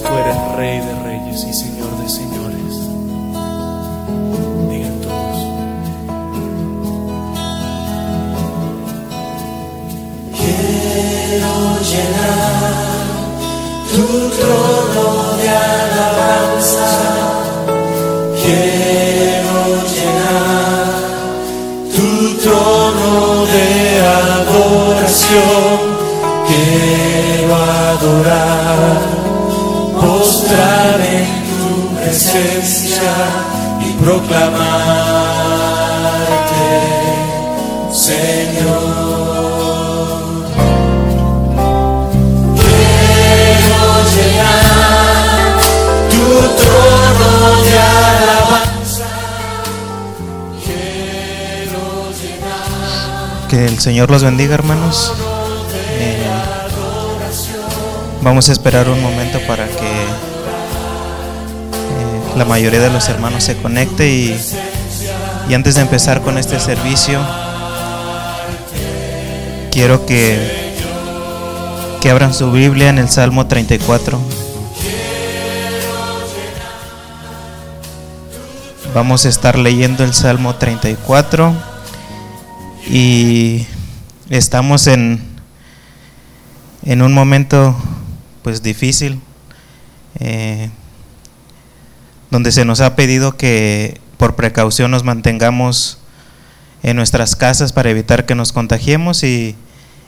Tú eres Rey de Reyes y Señor de Señores. Digan todos. Quiero llenar tu trono de alabanza. Quiero llenar tu trono de adoración. Quiero adorar, postrar en tu presencia y proclamarte, Señor. Tu trono de alabanza. Que el Señor los bendiga, hermanos. Eh, vamos a esperar un momento para que la mayoría de los hermanos se conecte y, y antes de empezar con este servicio, quiero que, que abran su Biblia en el Salmo 34. Vamos a estar leyendo el Salmo 34 y estamos en, en un momento pues difícil eh, donde se nos ha pedido que por precaución nos mantengamos en nuestras casas para evitar que nos contagiemos y,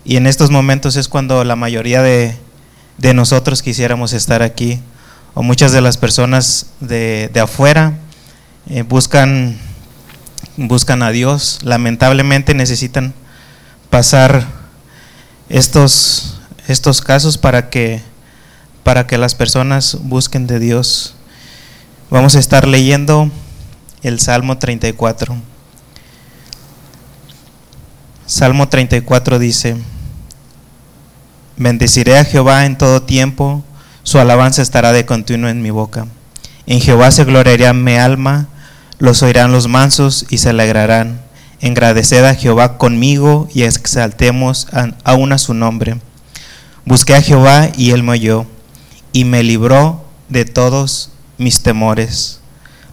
y en estos momentos es cuando la mayoría de, de nosotros quisiéramos estar aquí o muchas de las personas de, de afuera eh, buscan buscan a Dios, lamentablemente necesitan pasar estos, estos casos para que, para que las personas busquen de Dios. Vamos a estar leyendo el Salmo 34. Salmo 34 dice, Bendeciré a Jehová en todo tiempo, su alabanza estará de continuo en mi boca. En Jehová se gloriará mi alma, los oirán los mansos y se alegrarán. Engradeced a Jehová conmigo y exaltemos aún a su nombre. Busqué a Jehová y él me oyó y me libró de todos mis temores.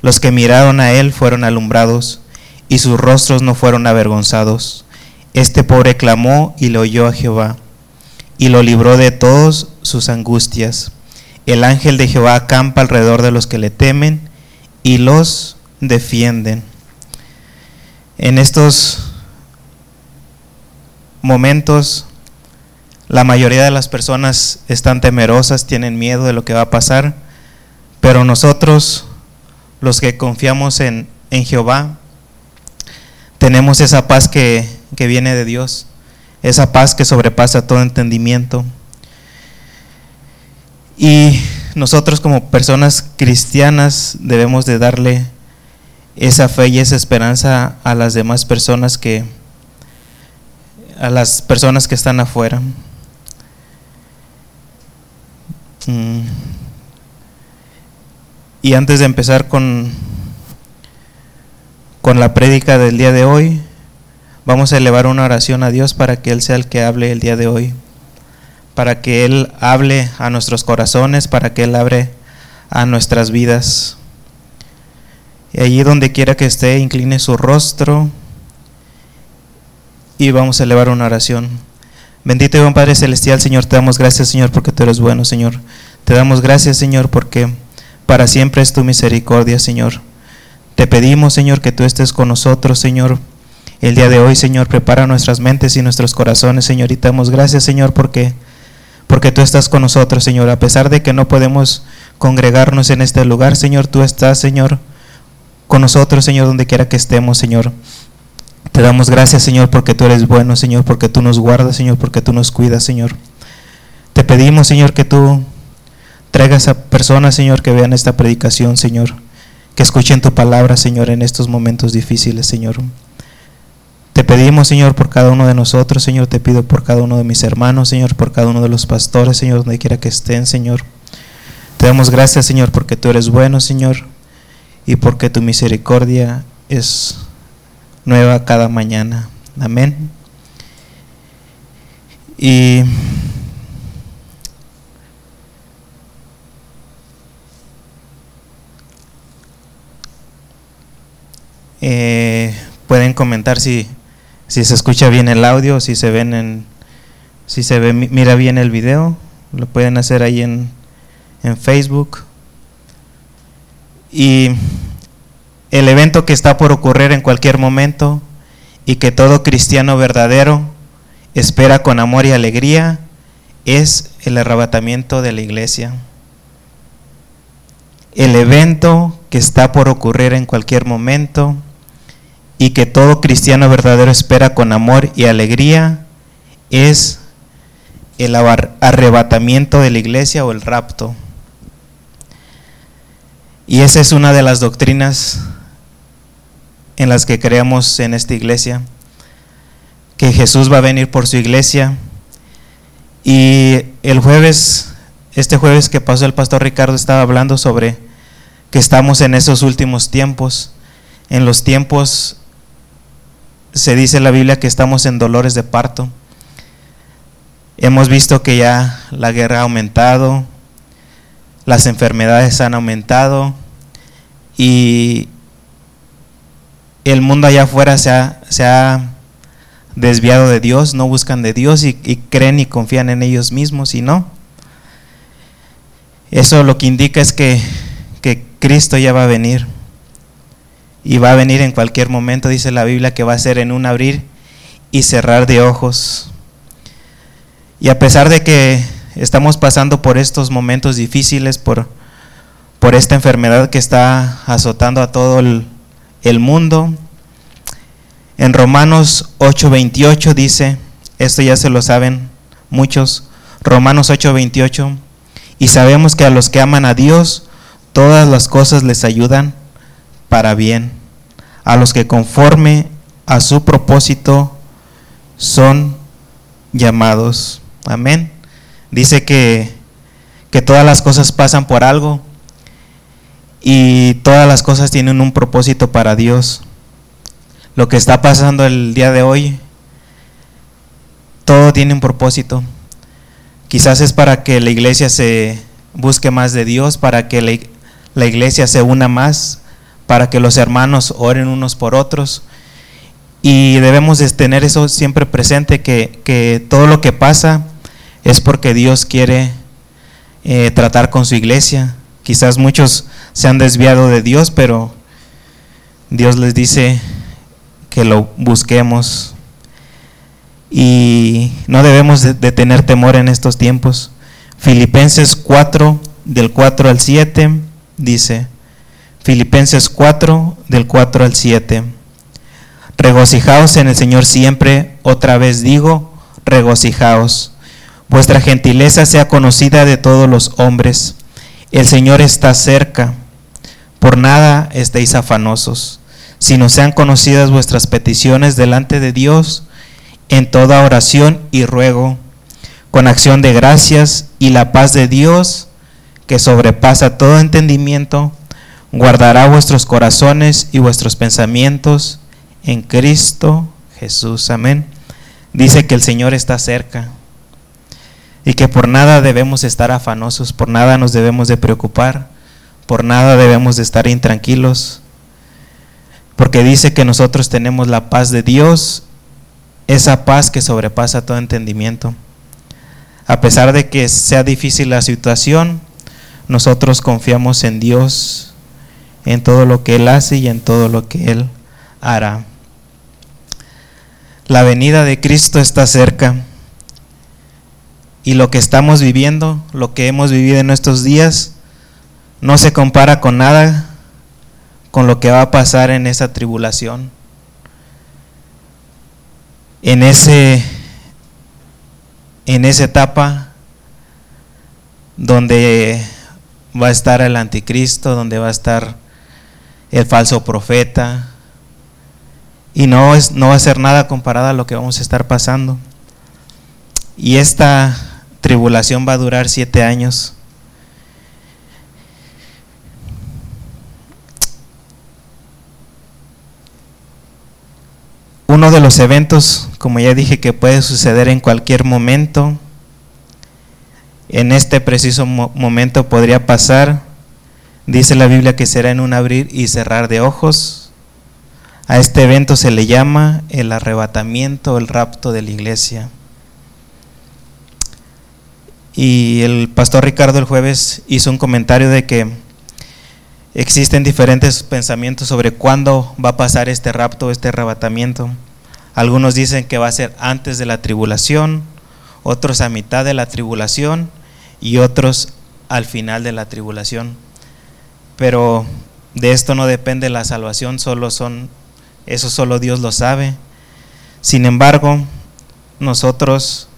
Los que miraron a él fueron alumbrados y sus rostros no fueron avergonzados. Este pobre clamó y le oyó a Jehová y lo libró de todas sus angustias. El ángel de Jehová acampa alrededor de los que le temen y los defienden. En estos momentos, la mayoría de las personas están temerosas, tienen miedo de lo que va a pasar, pero nosotros, los que confiamos en, en Jehová, tenemos esa paz que, que viene de Dios, esa paz que sobrepasa todo entendimiento. Y nosotros como personas cristianas debemos de darle esa fe y esa esperanza a las demás personas que a las personas que están afuera. Mm. Y antes de empezar con con la prédica del día de hoy, vamos a elevar una oración a Dios para que Él sea el que hable el día de hoy, para que Él hable a nuestros corazones, para que Él hable a nuestras vidas. Y allí donde quiera que esté, incline su rostro y vamos a elevar una oración. Bendito y Padre Celestial, Señor, te damos gracias, Señor, porque tú eres bueno, Señor. Te damos gracias, Señor, porque para siempre es tu misericordia, Señor. Te pedimos, Señor, que tú estés con nosotros, Señor. El día de hoy, Señor, prepara nuestras mentes y nuestros corazones, Señor. Y te damos gracias, Señor, porque, porque tú estás con nosotros, Señor. A pesar de que no podemos congregarnos en este lugar, Señor, tú estás, Señor, con nosotros, Señor, donde quiera que estemos, Señor. Te damos gracias, Señor, porque tú eres bueno, Señor, porque tú nos guardas, Señor, porque tú nos cuidas, Señor. Te pedimos, Señor, que tú traigas a personas, Señor, que vean esta predicación, Señor, que escuchen tu palabra, Señor, en estos momentos difíciles, Señor. Te pedimos, Señor, por cada uno de nosotros, Señor, te pido por cada uno de mis hermanos, Señor, por cada uno de los pastores, Señor, donde quiera que estén, Señor. Te damos gracias, Señor, porque tú eres bueno, Señor, y porque tu misericordia es nueva cada mañana. Amén. Y eh, pueden comentar si, si se escucha bien el audio, si se ven en, si se ve, mira bien el video, lo pueden hacer ahí en, en Facebook. Y el evento que está por ocurrir en cualquier momento y que todo cristiano verdadero espera con amor y alegría es el arrebatamiento de la iglesia. El evento que está por ocurrir en cualquier momento y que todo cristiano verdadero espera con amor y alegría es el arrebatamiento de la iglesia o el rapto. Y esa es una de las doctrinas en las que creemos en esta iglesia, que Jesús va a venir por su iglesia. Y el jueves, este jueves que pasó el pastor Ricardo estaba hablando sobre que estamos en esos últimos tiempos. En los tiempos se dice en la Biblia que estamos en dolores de parto. Hemos visto que ya la guerra ha aumentado, las enfermedades han aumentado y el mundo allá afuera se ha, desviado de Dios, no buscan de Dios y, creen y confían en ellos mismos y no. Eso lo que indica es que, que Cristo ya va a venir y va a venir en cualquier momento, dice la Biblia, que va a ser en un abrir y cerrar de ojos. Y a pesar de que estamos pasando por estos momentos difíciles, por, por esta enfermedad que está azotando a todo el, el mundo. En Romanos 8:28 dice, esto ya se lo saben muchos, Romanos 8:28, y sabemos que a los que aman a Dios, todas las cosas les ayudan para bien, a los que conforme a su propósito son llamados. Amén. Dice que, que todas las cosas pasan por algo y todas las cosas tienen un propósito para Dios. Lo que está pasando el día de hoy, todo tiene un propósito. Quizás es para que la iglesia se busque más de Dios, para que la, iglesia se una más, para que los hermanos oren unos por otros. Y debemos de tener eso siempre presente, que, que todo lo que pasa es porque Dios quiere eh, tratar con su iglesia. Quizás muchos se han desviado de Dios, pero Dios les dice que lo busquemos y no debemos de, tener temor en estos tiempos. Filipenses 4, del 4 al 7, dice, Filipenses 4, del 4 al 7, regocijaos en el Señor siempre, otra vez digo, regocijaos. Vuestra gentileza sea conocida de todos los hombres. El Señor está cerca. Por nada estéis afanosos, sino sean conocidas vuestras peticiones delante de Dios en toda oración y ruego, con acción de gracias y la paz de Dios, que sobrepasa todo entendimiento, guardará vuestros corazones y vuestros pensamientos en Cristo Jesús. Amén. Dice que el Señor está cerca y que por nada debemos estar afanosos, por nada nos debemos de preocupar por nada debemos de estar intranquilos, porque dice que nosotros tenemos la paz de Dios, esa paz que sobrepasa todo entendimiento. A pesar de que sea difícil la situación, nosotros confiamos en Dios, en todo lo que Él hace y en todo lo que Él hará. La venida de Cristo está cerca y lo que estamos viviendo, lo que hemos vivido en estos días, no se compara con nada con lo que va a pasar en esa tribulación. En ese en esa etapa donde va a estar el anticristo, donde va a estar el falso profeta y no es no va a ser nada comparado a lo que vamos a estar pasando. Y esta tribulación va a durar siete años. Uno de los eventos, como ya dije, que puede suceder en cualquier momento, en este preciso momento podría pasar, dice la Biblia que será en un abrir y cerrar de ojos. A este evento se le llama el arrebatamiento, el rapto de la iglesia. Y el pastor Ricardo el jueves hizo un comentario de que existen diferentes pensamientos sobre cuándo va a pasar este rapto, este arrebatamiento. Algunos dicen que va a ser antes de la tribulación, otros a mitad de la tribulación y otros al final de la tribulación. Pero de esto no depende la salvación, solo son eso solo Dios lo sabe. Sin embargo, nosotros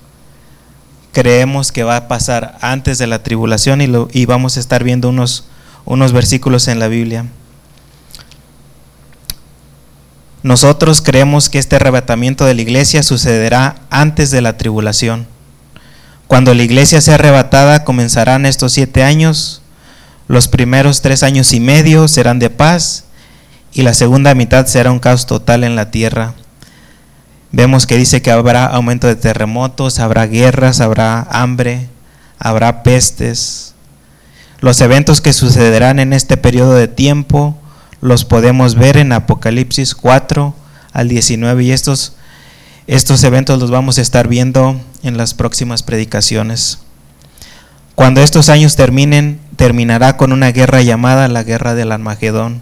creemos que va a pasar antes de la tribulación y, vamos a estar viendo unos, unos versículos en la Biblia. Nosotros creemos que este arrebatamiento de la iglesia sucederá antes de la tribulación. Cuando la iglesia sea arrebatada comenzarán estos siete años. Los primeros tres años y medio serán de paz y la segunda mitad será un caos total en la tierra. Vemos que dice que habrá aumento de terremotos, habrá guerras, habrá hambre, habrá pestes. Los eventos que sucederán en este periodo de tiempo los podemos ver en Apocalipsis 4 al 19 y estos, estos eventos los vamos a estar viendo en las próximas predicaciones. Cuando estos años terminen, terminará con una guerra llamada la guerra del Armagedón.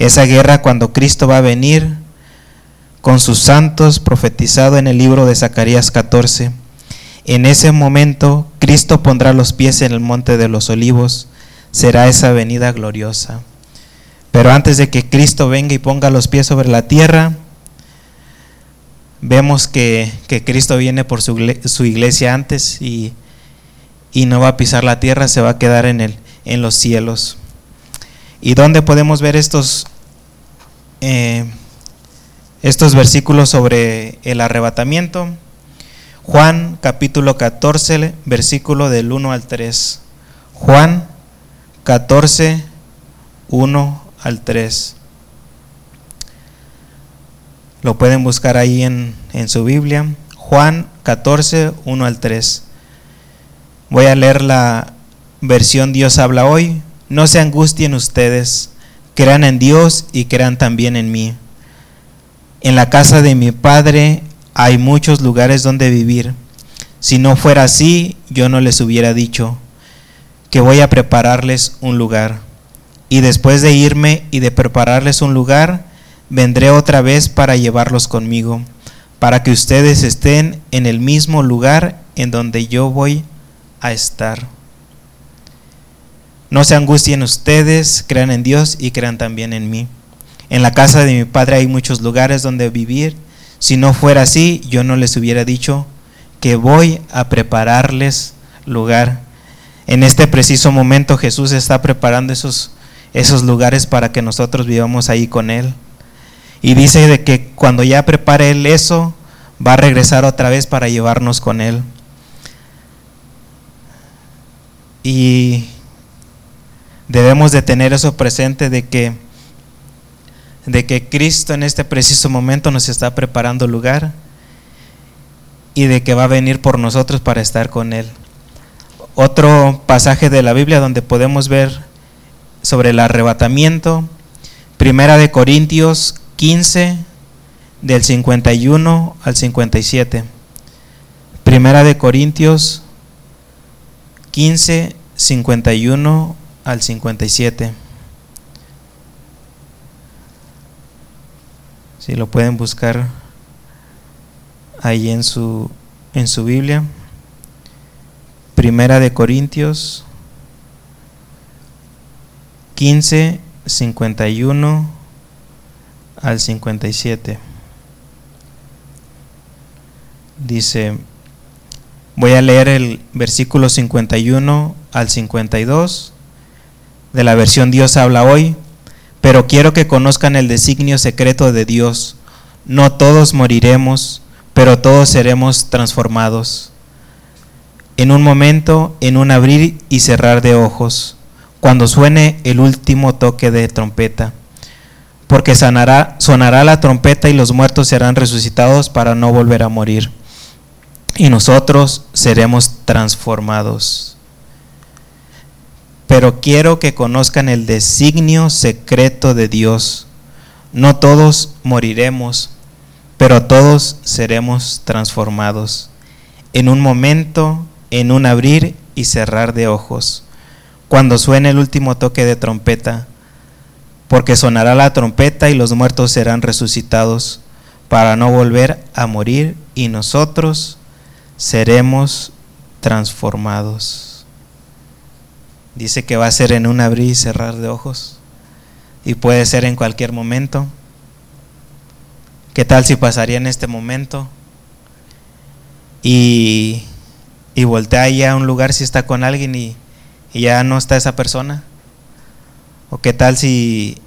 Esa guerra cuando Cristo va a venir con sus santos profetizado en el libro de Zacarías 14. En ese momento Cristo pondrá los pies en el monte de los olivos. Será esa venida gloriosa. Pero antes de que Cristo venga y ponga los pies sobre la tierra, vemos que, Cristo viene por su, iglesia antes y, y, no va a pisar la tierra, se va a quedar en, el, en los cielos. ¿Y dónde podemos ver estos, eh, estos versículos sobre el arrebatamiento? Juan capítulo 14, versículo del 1 al 3. Juan 14, 1 al 3. Lo pueden buscar ahí en, en su Biblia. Juan 14, 1 al 3. Voy a leer la versión Dios habla hoy. No se angustien ustedes, crean en Dios y crean también en mí. En la casa de mi Padre hay muchos lugares donde vivir. Si no fuera así, yo no les hubiera dicho que voy a prepararles un lugar. Y después de irme y de prepararles un lugar, vendré otra vez para llevarlos conmigo, para que ustedes estén en el mismo lugar en donde yo voy a estar. No se angustien ustedes, crean en Dios y crean también en mí. En la casa de mi Padre hay muchos lugares donde vivir. Si no fuera así, yo no les hubiera dicho que voy a prepararles lugar. En este preciso momento Jesús está preparando esos, esos lugares para que nosotros vivamos ahí con Él. Y dice de que cuando ya prepare Él eso, va a regresar otra vez para llevarnos con Él. Y debemos de tener eso presente de que de que Cristo en este preciso momento nos está preparando lugar y de que va a venir por nosotros para estar con Él. Otro pasaje de la Biblia donde podemos ver sobre el arrebatamiento, Primera de Corintios 15, del 51 al 57. Primera de Corintios 15, 51 al 57. Si lo pueden buscar ahí en su en su Biblia. Primera de Corintios 15 51 al 57. Dice, voy a leer el versículo 51 al 52 de la versión Dios habla hoy, pero quiero que conozcan el designio secreto de Dios. No todos moriremos, pero todos seremos transformados. En un momento, en un abrir y cerrar de ojos, cuando suene el último toque de trompeta. Porque sonará, la trompeta y los muertos serán resucitados para no volver a morir. Y nosotros seremos transformados pero quiero que conozcan el designio secreto de Dios. No todos moriremos, pero todos seremos transformados. En un momento, en un abrir y cerrar de ojos. Cuando suene el último toque de trompeta, porque sonará la trompeta y los muertos serán resucitados para no volver a morir y nosotros seremos transformados. Dice que va a ser en un abrir y cerrar de ojos y puede ser en cualquier momento. ¿Qué tal si pasaría en este momento? Y, y voltea ya a un lugar si está con alguien y, ya no está esa persona. ¿O qué tal si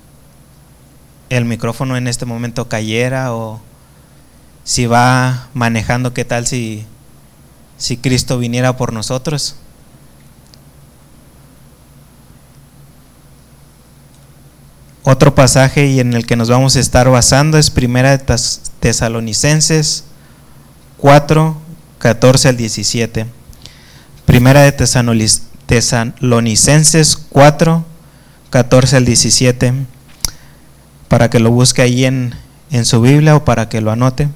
el micrófono en este momento cayera o si va manejando, qué tal si, si Cristo viniera por nosotros. Otro pasaje y en el que nos vamos a estar basando es Primera de Tesalonicenses 4, 14 al 17. Primera de Tesalonicenses 4, 14 al 17 para que lo busque ahí en, en su Biblia o para que lo anote.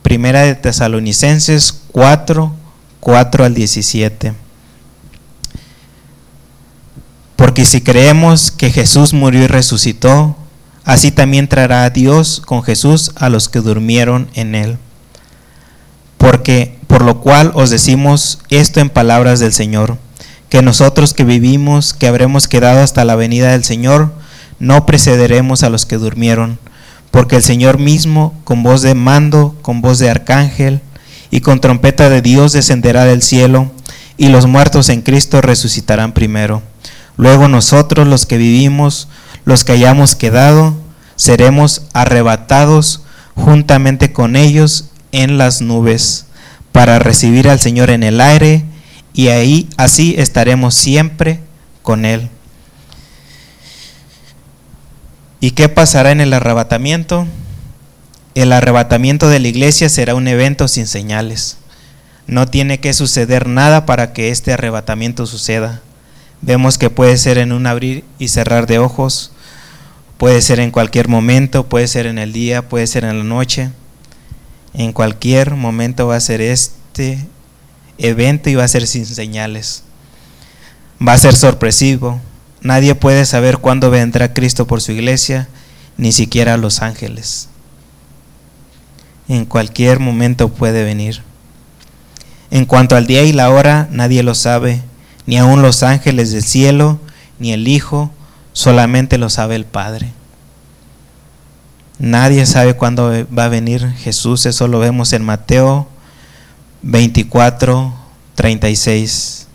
Primera de Tesalonicenses 4, 4 al 17. Porque si creemos que Jesús murió y resucitó, así también traerá Dios con Jesús a los que durmieron en él. Porque por lo cual os decimos esto en palabras del Señor, que nosotros que vivimos, que habremos quedado hasta la venida del Señor, no precederemos a los que durmieron, porque el Señor mismo, con voz de mando, con voz de arcángel y con trompeta de Dios descenderá del cielo, y los muertos en Cristo resucitarán primero. Luego nosotros los que vivimos, los que hayamos quedado, seremos arrebatados juntamente con ellos en las nubes, para recibir al Señor en el aire, y ahí así estaremos siempre con Él. ¿Y qué pasará en el arrebatamiento? El arrebatamiento de la iglesia será un evento sin señales. No tiene que suceder nada para que este arrebatamiento suceda. Vemos que puede ser en un abrir y cerrar de ojos, puede ser en cualquier momento, puede ser en el día, puede ser en la noche. En cualquier momento va a ser este evento y va a ser sin señales. Va a ser sorpresivo, Nadie puede saber cuándo vendrá Cristo por su iglesia, ni siquiera los ángeles. En cualquier momento puede venir. En cuanto al día y la hora, nadie lo sabe, ni aun los ángeles del cielo, ni el Hijo, solamente lo sabe el Padre. Nadie sabe cuándo va a venir Jesús, eso lo vemos en Mateo 24, 36.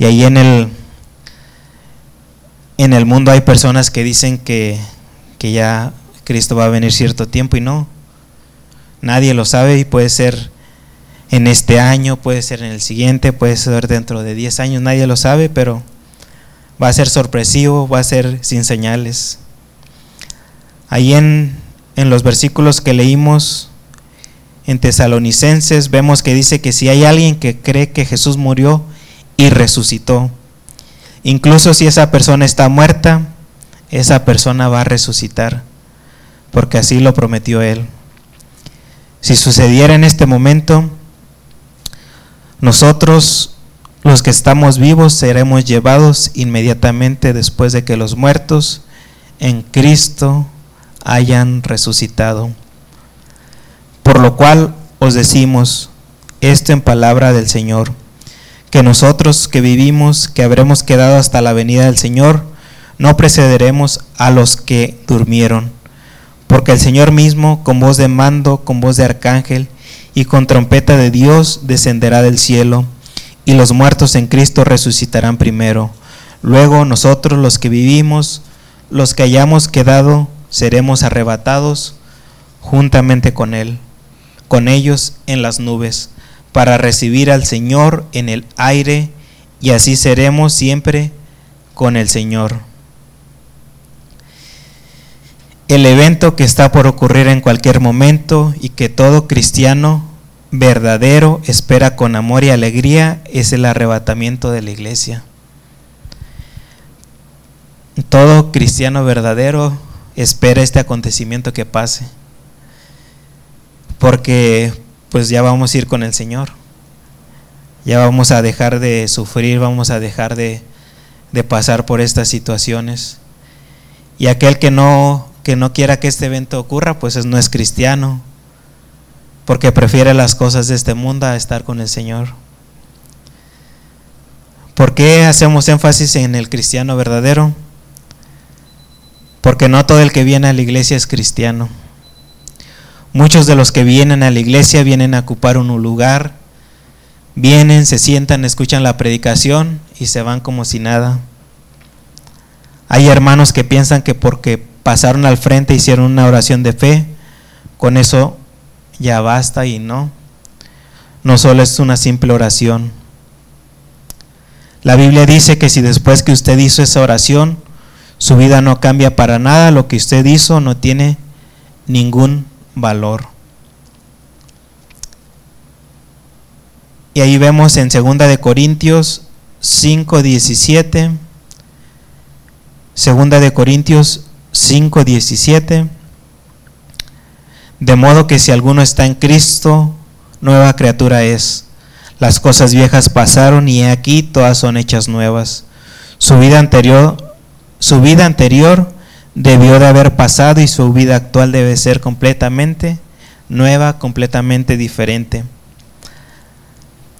Y ahí en el en el mundo hay personas que dicen que, ya Cristo va a venir cierto tiempo y no. Nadie lo sabe y puede ser en este año, puede ser en el siguiente, puede ser dentro de 10 años, nadie lo sabe, pero va a ser sorpresivo, va a ser sin señales. Ahí en, en los versículos que leímos en Tesalonicenses vemos que dice que si hay alguien que cree que Jesús murió y resucitó, Incluso si esa persona está muerta, esa persona va a resucitar, porque así lo prometió Él. Si sucediera en este momento, nosotros, los que estamos vivos, seremos llevados inmediatamente después de que los muertos en Cristo hayan resucitado. Por lo cual os decimos esto en palabra del Señor que nosotros que vivimos, que habremos quedado hasta la venida del Señor, no precederemos a los que durmieron. Porque el Señor mismo, con voz de mando, con voz de arcángel y con trompeta de Dios, descenderá del cielo, y los muertos en Cristo resucitarán primero. Luego nosotros los que vivimos, los que hayamos quedado, seremos arrebatados juntamente con Él, con ellos en las nubes para recibir al Señor en el aire y así seremos siempre con el Señor. El evento que está por ocurrir en cualquier momento y que todo cristiano verdadero espera con amor y alegría es el arrebatamiento de la iglesia. Todo cristiano verdadero espera este acontecimiento que pase. Porque pues ya vamos a ir con el Señor. Ya vamos a dejar de sufrir, vamos a dejar de, de pasar por estas situaciones. Y aquel que no, que no quiera que este evento ocurra, pues no es cristiano, porque prefiere las cosas de este mundo a estar con el Señor. ¿Por qué hacemos énfasis en el cristiano verdadero? Porque no todo el que viene a la iglesia es cristiano. Muchos de los que vienen a la iglesia vienen a ocupar un lugar, vienen, se sientan, escuchan la predicación y se van como si nada. Hay hermanos que piensan que porque pasaron al frente hicieron una oración de fe, con eso ya basta y no. No solo es una simple oración. La Biblia dice que si después que usted hizo esa oración, su vida no cambia para nada, lo que usted hizo no tiene ningún valor. Y ahí vemos en 2 de Corintios 5:17 Segunda de Corintios 5:17 De modo que si alguno está en Cristo, nueva criatura es las cosas viejas pasaron y aquí todas son hechas nuevas. Su vida anterior, su vida anterior debió de haber pasado y su vida actual debe ser completamente nueva, completamente diferente.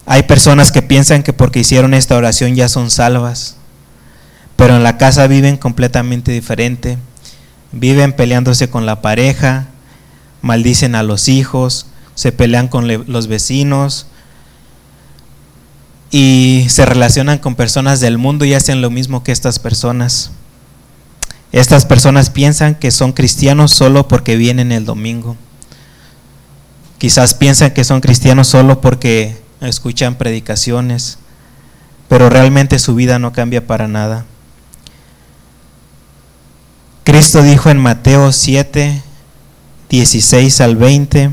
Hay personas que piensan que porque hicieron esta oración ya son salvas, pero en la casa viven completamente diferente. Viven peleándose con la pareja, maldicen a los hijos, se pelean con los vecinos, y se relacionan con personas del mundo y hacen lo mismo que estas personas. Estas personas piensan que son cristianos solo porque vienen el domingo. Quizás piensan que son cristianos solo porque escuchan predicaciones, pero realmente su vida no cambia para nada. Cristo dijo en Mateo 7, 16 al 20,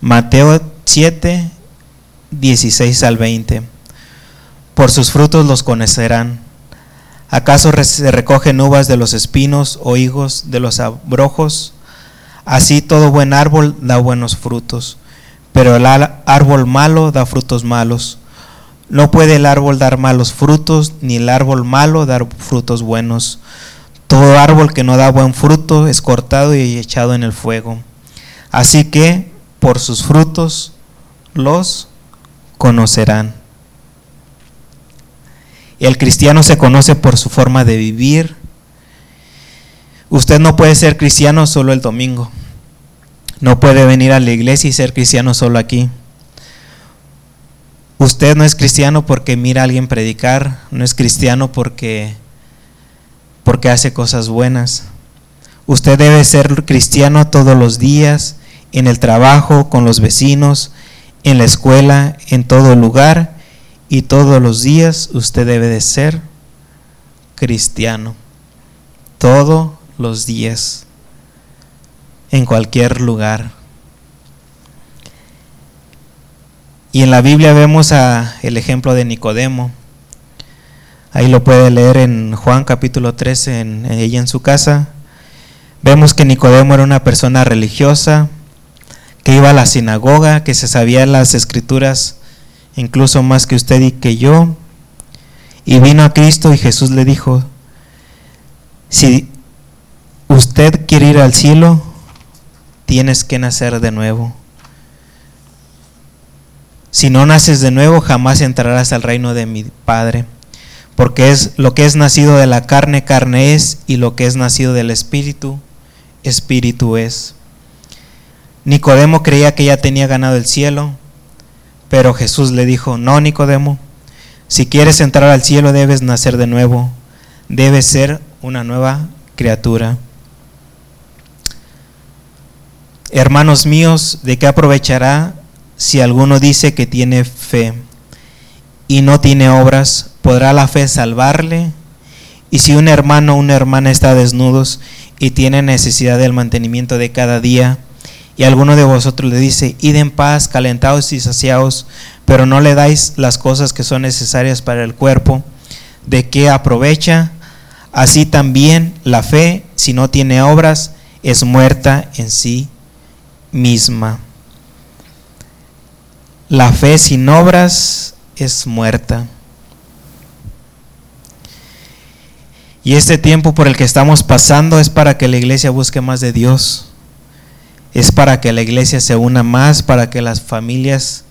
Mateo 7, 16 al 20. Por sus frutos los conocerán. ¿Acaso se recogen uvas de los espinos o higos de los abrojos? Así todo buen árbol da buenos frutos, pero el árbol malo da frutos malos. No puede el árbol dar malos frutos, ni el árbol malo dar frutos buenos. Todo árbol que no da buen fruto es cortado y echado en el fuego. Así que por sus frutos los conocerán. El cristiano se conoce por su forma de vivir. Usted no puede ser cristiano solo el domingo. No puede venir a la iglesia y ser cristiano solo aquí. Usted no es cristiano porque mira a alguien predicar, no es cristiano porque porque hace cosas buenas. Usted debe ser cristiano todos los días, en el trabajo, con los vecinos, en la escuela, en todo lugar y todos los días usted debe de ser cristiano. Todos los días, en cualquier lugar. Y en la Biblia vemos a el ejemplo de Nicodemo. Ahí lo puede leer en Juan capítulo 13, en, ella en su casa. Vemos que Nicodemo era una persona religiosa, que iba a la sinagoga, que se sabía las escrituras incluso más que usted y que yo. Y vino a Cristo y Jesús le dijo, si usted quiere ir al cielo, tienes que nacer de nuevo. Si no naces de nuevo, jamás entrarás al reino de mi Padre. Porque es lo que es nacido de la carne, carne es, y lo que es nacido del Espíritu, Espíritu es. Nicodemo creía que ya tenía ganado el cielo, pero Jesús le dijo, no, Nicodemo, si quieres entrar al cielo debes nacer de nuevo, debes ser una nueva criatura. Hermanos míos, ¿de qué aprovechará si alguno dice que tiene fe y no tiene obras? ¿Podrá la fe salvarle? Y si un hermano o una hermana está desnudos y tiene necesidad del mantenimiento de cada día, y alguno de vosotros le dice, id en paz, calentados y saciados, pero no le dais las cosas que son necesarias para el cuerpo, ¿de qué aprovecha? Así también la fe, si no tiene obras, es muerta en sí misma. La fe sin obras es muerta. Y este tiempo por el que estamos pasando es para que la iglesia busque más de Dios. Es para que la iglesia se una más, para que las familias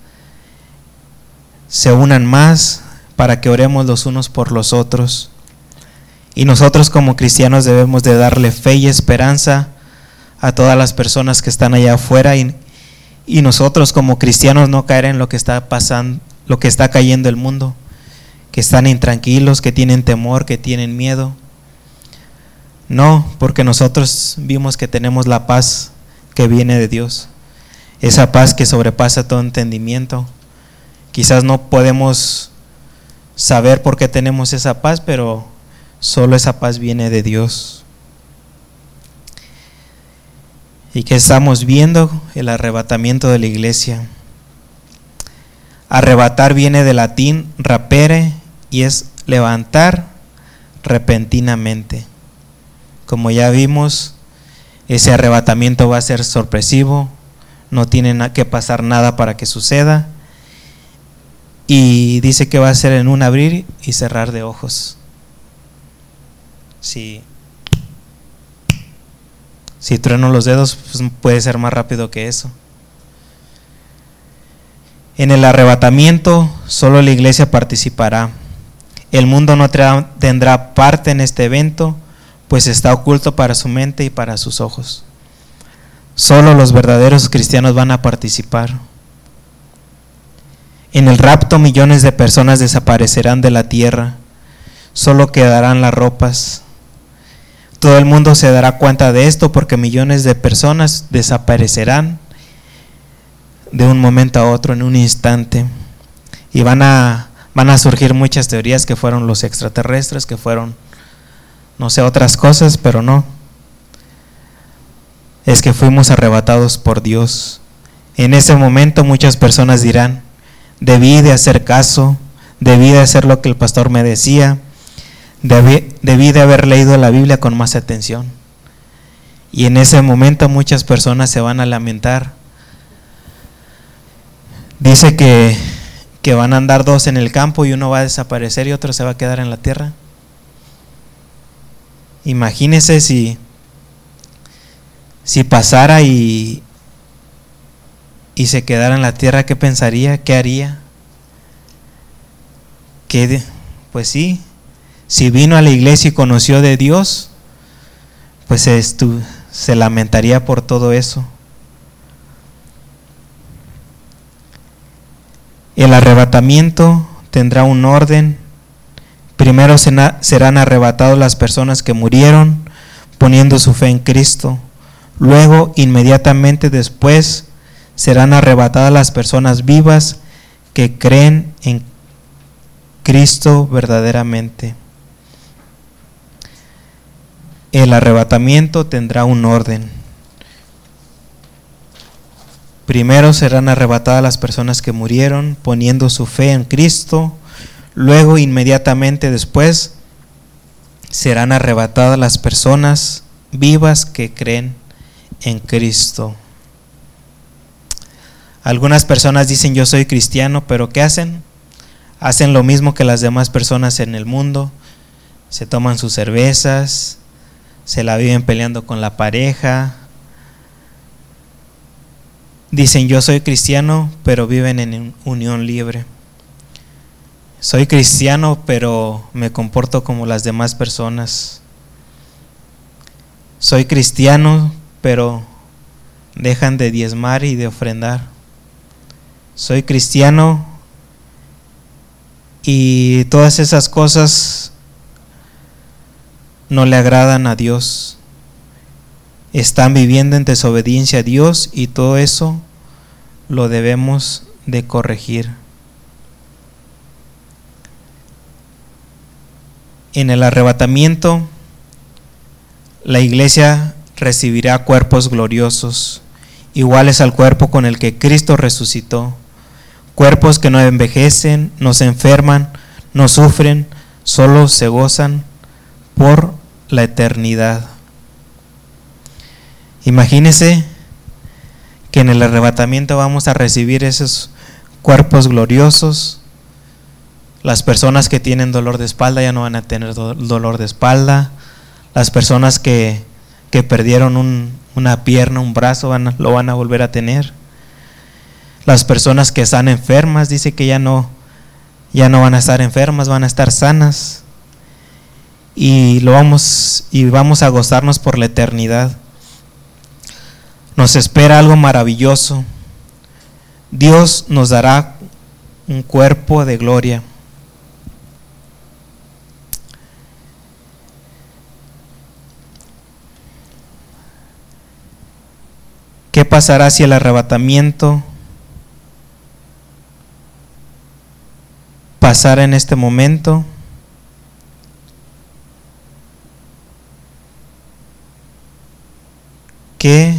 se unan más, para que oremos los unos por los otros. Y nosotros como cristianos debemos de darle fe y esperanza a todas las personas que están allá afuera y, y nosotros como cristianos no caer en lo que está pasando, lo que está cayendo el mundo, que están intranquilos, que tienen temor, que tienen miedo. No, porque nosotros vimos que tenemos la paz que viene de Dios. Esa paz que sobrepasa todo entendimiento. Quizás no podemos saber por qué tenemos esa paz, pero solo esa paz viene de Dios. ¿Y que estamos viendo? El arrebatamiento de la iglesia. Arrebatar viene del latín rapere y es levantar repentinamente. Como ya vimos, ese arrebatamiento va a ser sorpresivo, no tiene que pasar nada para que suceda. Y dice que va a ser en un abrir y cerrar de ojos. Si, si trueno los dedos, pues puede ser más rápido que eso. En el arrebatamiento solo la iglesia participará. El mundo no tendrá parte en este evento pues está oculto para su mente y para sus ojos. Solo los verdaderos cristianos van a participar. En el rapto millones de personas desaparecerán de la tierra, solo quedarán las ropas. Todo el mundo se dará cuenta de esto porque millones de personas desaparecerán de un momento a otro, en un instante. Y van a, van a surgir muchas teorías que fueron los extraterrestres, que fueron no sé otras cosas, pero no. Es que fuimos arrebatados por Dios. En ese momento muchas personas dirán, debí de hacer caso, debí de hacer lo que el pastor me decía, debí, de haber leído la Biblia con más atención. Y en ese momento muchas personas se van a lamentar. Dice que, que van a andar dos en el campo y uno va a desaparecer y otro se va a quedar en la tierra. Imagínese si, si pasara y, y se quedara en la tierra, ¿qué pensaría? ¿Qué haría? ¿Qué pues sí, si vino a la iglesia y conoció de Dios, pues se, lamentaría por todo eso. El arrebatamiento tendrá un orden Primero serán arrebatados las personas que murieron poniendo su fe en Cristo. Luego, inmediatamente después, serán arrebatadas las personas vivas que creen en Cristo verdaderamente. El arrebatamiento tendrá un orden. Primero serán arrebatadas las personas que murieron poniendo su fe en Cristo. Luego, inmediatamente después, serán arrebatadas las personas vivas que creen en Cristo. Algunas personas dicen yo soy cristiano, pero ¿qué hacen? Hacen lo mismo que las demás personas en el mundo. Se toman sus cervezas, se la viven peleando con la pareja. Dicen yo soy cristiano, pero viven en unión libre soy cristiano, pero me comporto como las demás personas. Soy cristiano, pero dejan de diezmar y de ofrendar. Soy cristiano y todas esas cosas no le agradan a Dios. Están viviendo en desobediencia a Dios y todo eso lo debemos de corregir. en el arrebatamiento, la iglesia recibirá cuerpos gloriosos, iguales al cuerpo con el que Cristo resucitó, cuerpos que no envejecen, no se enferman, no sufren, solo se gozan por la eternidad. Imagínese que en el arrebatamiento vamos a recibir esos cuerpos gloriosos. Las personas que tienen dolor de espalda ya no van a tener dolor de espalda. Las personas que, perdieron una pierna, un brazo, van lo van a volver a tener. Las personas que están enfermas, dice que ya no, ya no van a estar enfermas, van a estar sanas. Y lo vamos, y vamos a gozarnos por la eternidad. Nos espera algo maravilloso. Dios nos dará un cuerpo de gloria. ¿Qué pasará si el arrebatamiento pasara en este momento? ¿Qué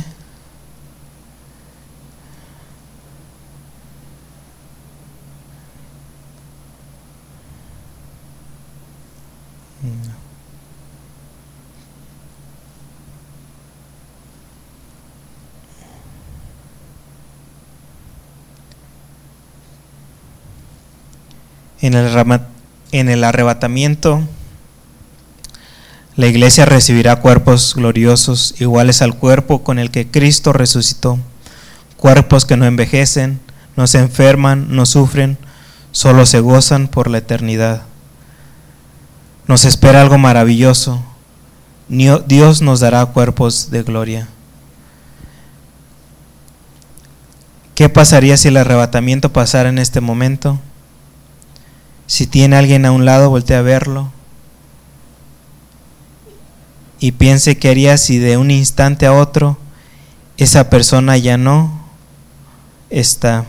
En el, en el arrebatamiento, la iglesia recibirá cuerpos gloriosos iguales al cuerpo con el que Cristo resucitó. Cuerpos que no envejecen, no se enferman, no sufren, solo se gozan por la eternidad. Nos espera algo maravilloso. Dios nos dará cuerpos de gloria. ¿Qué pasaría si el arrebatamiento pasara en este momento? Si tiene alguien a un lado, voltea a verlo. Y piense qué haría si de un instante a otro esa persona ya no está.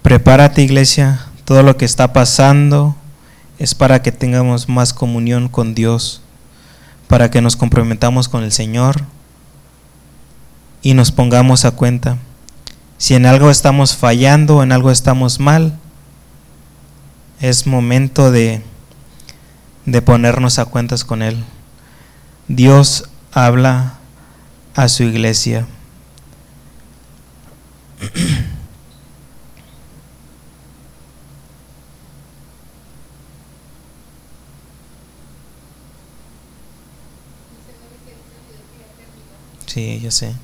Prepárate iglesia, todo lo que está pasando es para que tengamos más comunión con Dios, para que nos comprometamos con el Señor y nos pongamos a cuenta. Si en algo estamos fallando en algo estamos mal, es momento de, de ponernos a cuentas con Él. Dios habla a su iglesia. Sí, ya sé.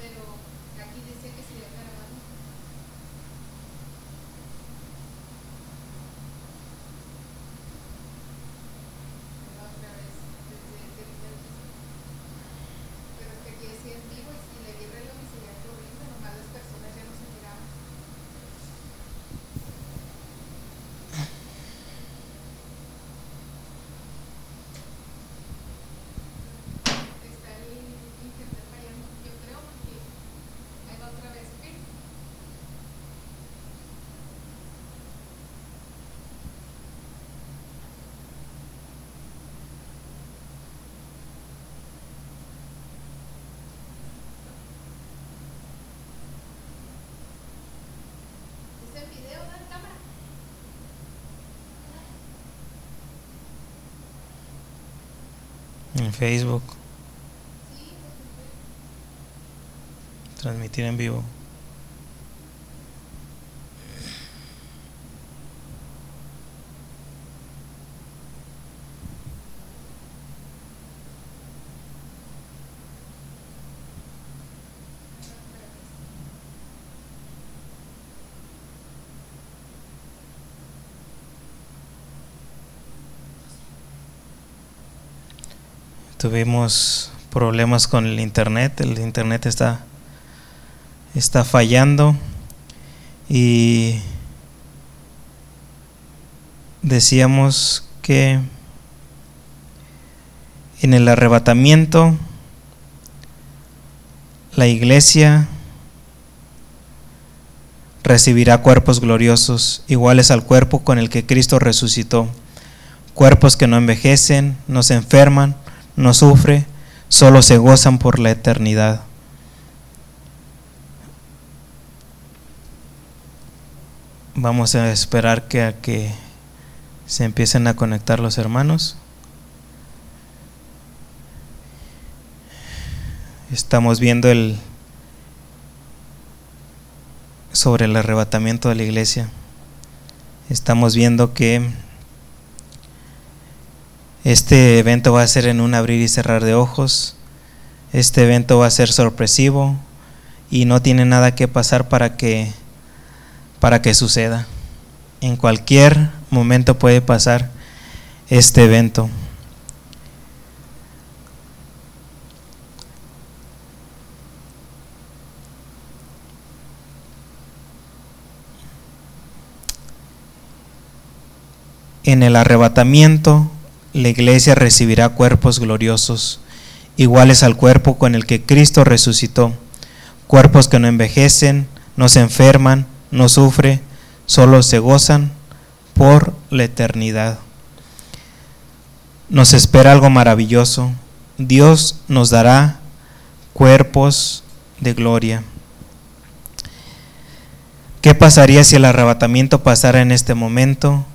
En Facebook. Transmitir en vivo. Tuvimos problemas con el internet, el internet está, está fallando y decíamos que en el arrebatamiento la iglesia recibirá cuerpos gloriosos iguales al cuerpo con el que Cristo resucitó, cuerpos que no envejecen, no se enferman, no sufre, solo se gozan por la eternidad. Vamos a esperar que, a que se empiecen a conectar los hermanos. Estamos viendo el sobre el arrebatamiento de la iglesia. Estamos viendo que este evento va a ser en un abrir y cerrar de ojos. Este evento va a ser sorpresivo y no tiene nada que pasar para que para que suceda. En cualquier momento puede pasar este evento. En el arrebatamiento, la iglesia recibirá cuerpos gloriosos, iguales al cuerpo con el que Cristo resucitó, cuerpos que no envejecen, no se enferman, no sufre, solo se gozan por la eternidad. Nos espera algo maravilloso. Dios nos dará cuerpos de gloria. ¿Qué pasaría si el arrebatamiento pasara en este momento?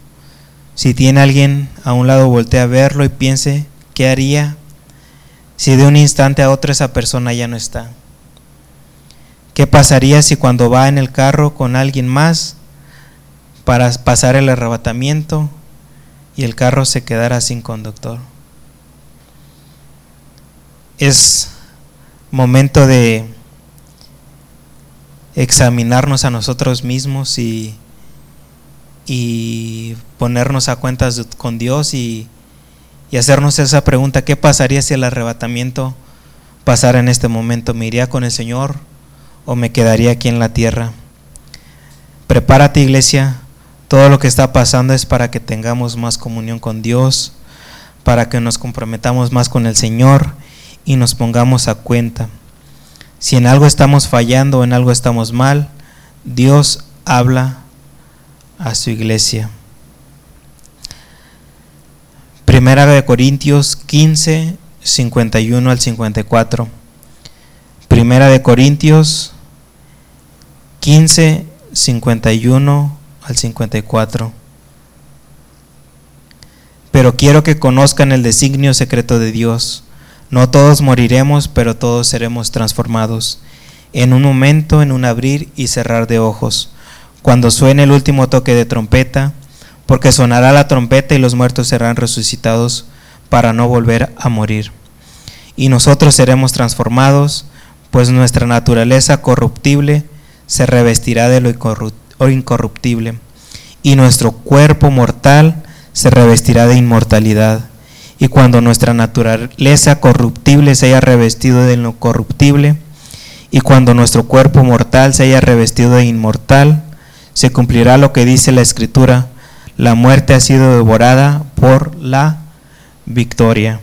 Si tiene alguien a un lado, voltee a verlo y piense, ¿qué haría si de un instante a otro esa persona ya no está? ¿Qué pasaría si cuando va en el carro con alguien más para pasar el arrebatamiento y el carro se quedara sin conductor? Es momento de examinarnos a nosotros mismos y, y ponernos a cuentas con Dios y, y hacernos esa pregunta, ¿qué pasaría si el arrebatamiento pasara en este momento? ¿Me iría con el Señor? o me quedaría aquí en la tierra. Prepárate iglesia, todo lo que está pasando es para que tengamos más comunión con Dios, para que nos comprometamos más con el Señor y nos pongamos a cuenta. Si en algo estamos fallando o en algo estamos mal, Dios habla a su iglesia. Primera de Corintios 15, 51 al 54. Primera de Corintios 15, 51 al 54. Pero quiero que conozcan el designio secreto de Dios. No todos moriremos, pero todos seremos transformados. En un momento, en un abrir y cerrar de ojos. Cuando suene el último toque de trompeta, porque sonará la trompeta y los muertos serán resucitados para no volver a morir. Y nosotros seremos transformados pues nuestra naturaleza corruptible se revestirá de lo incorruptible, y nuestro cuerpo mortal se revestirá de inmortalidad. Y cuando nuestra naturaleza corruptible se haya revestido de lo corruptible, y cuando nuestro cuerpo mortal se haya revestido de inmortal, se cumplirá lo que dice la Escritura, la muerte ha sido devorada por la victoria.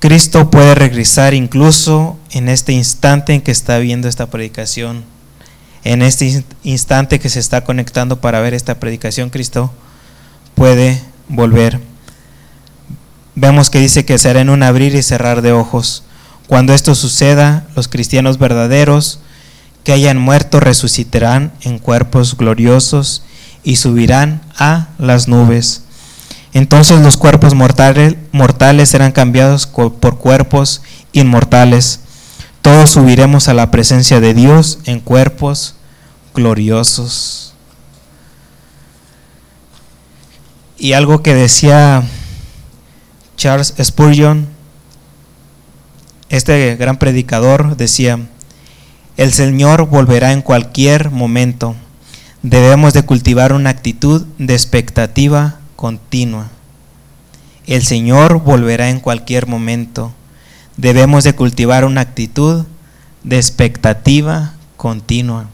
Cristo puede regresar incluso en este instante en que está viendo esta predicación, en este instante que se está conectando para ver esta predicación, Cristo puede volver. Vemos que dice que será en un abrir y cerrar de ojos. Cuando esto suceda, los cristianos verdaderos que hayan muerto resucitarán en cuerpos gloriosos y subirán a las nubes entonces los cuerpos mortales, mortales serán cambiados por cuerpos inmortales. Todos subiremos a la presencia de Dios en cuerpos gloriosos. Y algo que decía Charles Spurgeon, este gran predicador, decía, el Señor volverá en cualquier momento. Debemos de cultivar una actitud de expectativa continua. El Señor volverá en cualquier momento. Debemos de cultivar una actitud de expectativa continua.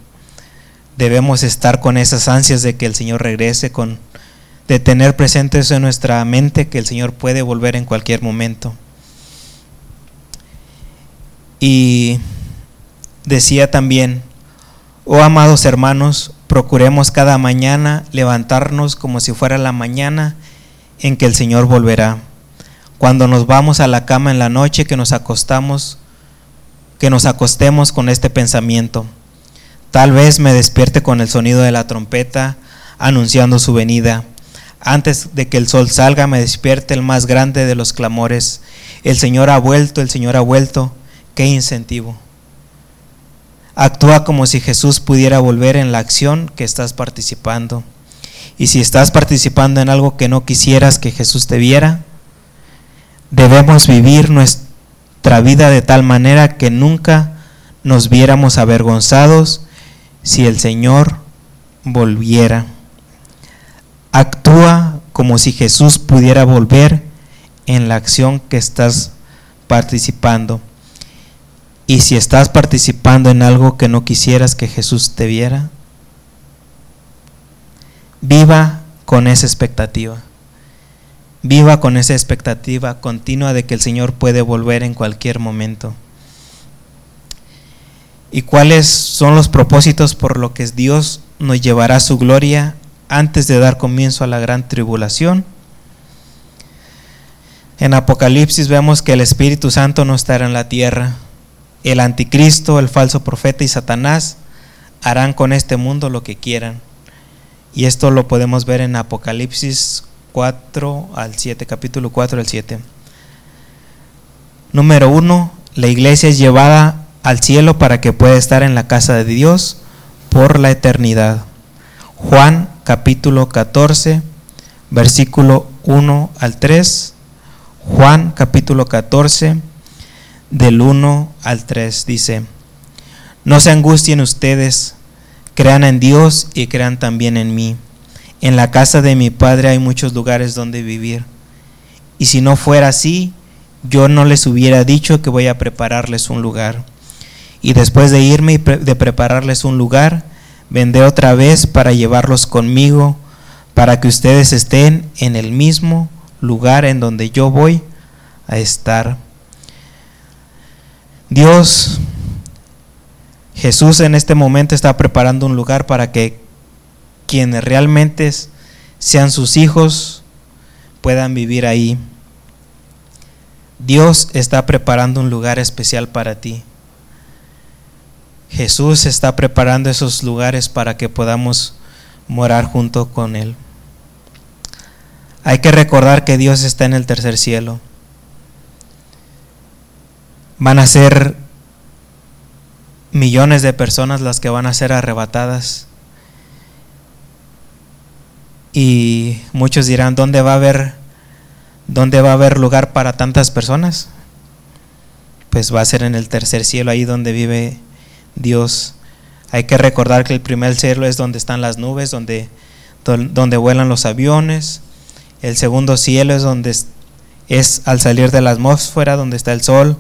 Debemos estar con esas ansias de que el Señor regrese, con de tener presente eso en nuestra mente que el Señor puede volver en cualquier momento. Y decía también, oh amados hermanos, procuremos cada mañana levantarnos como si fuera la mañana en que el Señor volverá. cuando nos vamos a la cama en la noche, que nos acostamos, que nos acostemos con este pensamiento. Tal vez me despierte con el sonido de la trompeta anunciando su venida. Antes de que el sol salga me despierte el más grande de los clamores. El Señor ha vuelto, el Señor ha vuelto. Qué incentivo. Actúa como si Jesús pudiera volver en la acción que estás participando. Y si estás participando en algo que no quisieras que Jesús te viera, debemos vivir nuestra vida de tal manera que nunca nos viéramos avergonzados si el Señor volviera. Actúa como si Jesús pudiera volver en la acción que estás participando. Y si estás participando en algo que no quisieras que Jesús te viera, viva con esa expectativa. Viva con esa expectativa continua de que el Señor puede volver en cualquier momento. ¿Y cuáles son los propósitos por lo que Dios nos llevará su gloria antes de dar comienzo a la gran tribulación? En Apocalipsis vemos que el Espíritu Santo no estará en la tierra. El anticristo, el falso profeta y Satanás harán con este mundo lo que quieran. Y esto lo podemos ver en Apocalipsis 4 al 7, capítulo 4 al 7. Número 1, la iglesia es llevada al cielo para que pueda estar en la casa de Dios por la eternidad. Juan capítulo 14, versículo 1 al 3. Juan capítulo 14, del 1 al 3 dice, no se angustien ustedes, crean en Dios y crean también en mí. En la casa de mi Padre hay muchos lugares donde vivir. Y si no fuera así, yo no les hubiera dicho que voy a prepararles un lugar. Y después de irme y de prepararles un lugar, vendré otra vez para llevarlos conmigo, para que ustedes estén en el mismo lugar en donde yo voy a estar. Dios, Jesús en este momento está preparando un lugar para que quienes realmente sean sus hijos puedan vivir ahí. Dios está preparando un lugar especial para ti. Jesús está preparando esos lugares para que podamos morar junto con Él. Hay que recordar que Dios está en el tercer cielo. Van a ser millones de personas las que van a ser arrebatadas. Y muchos dirán, ¿dónde va a haber dónde va a haber lugar para tantas personas? Pues va a ser en el tercer cielo, ahí donde vive Dios. Hay que recordar que el primer cielo es donde están las nubes, donde, donde vuelan los aviones. El segundo cielo es donde es al salir de la atmósfera, donde está el sol,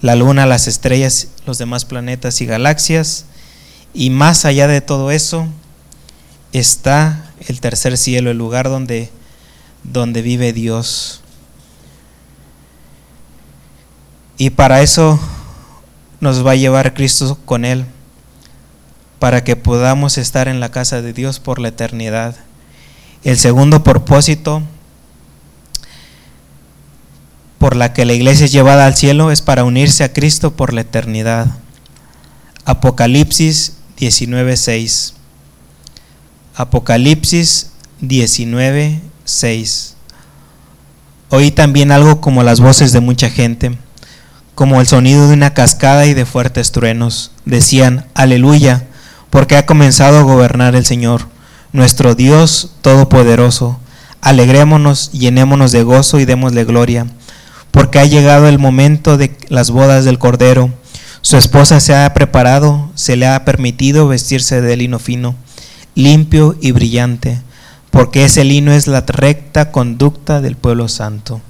la luna, las estrellas, los demás planetas y galaxias. Y más allá de todo eso está el tercer cielo, el lugar donde, donde vive Dios. Y para eso nos va a llevar Cristo con Él, para que podamos estar en la casa de Dios por la eternidad. El segundo propósito por la que la iglesia es llevada al cielo es para unirse a Cristo por la eternidad. Apocalipsis 19:6. Apocalipsis 19:6. Oí también algo como las voces de mucha gente como el sonido de una cascada y de fuertes truenos. Decían, aleluya, porque ha comenzado a gobernar el Señor, nuestro Dios Todopoderoso. Alegrémonos, llenémonos de gozo y démosle gloria, porque ha llegado el momento de las bodas del Cordero. Su esposa se ha preparado, se le ha permitido vestirse de lino fino, limpio y brillante, porque ese lino es la recta conducta del pueblo santo.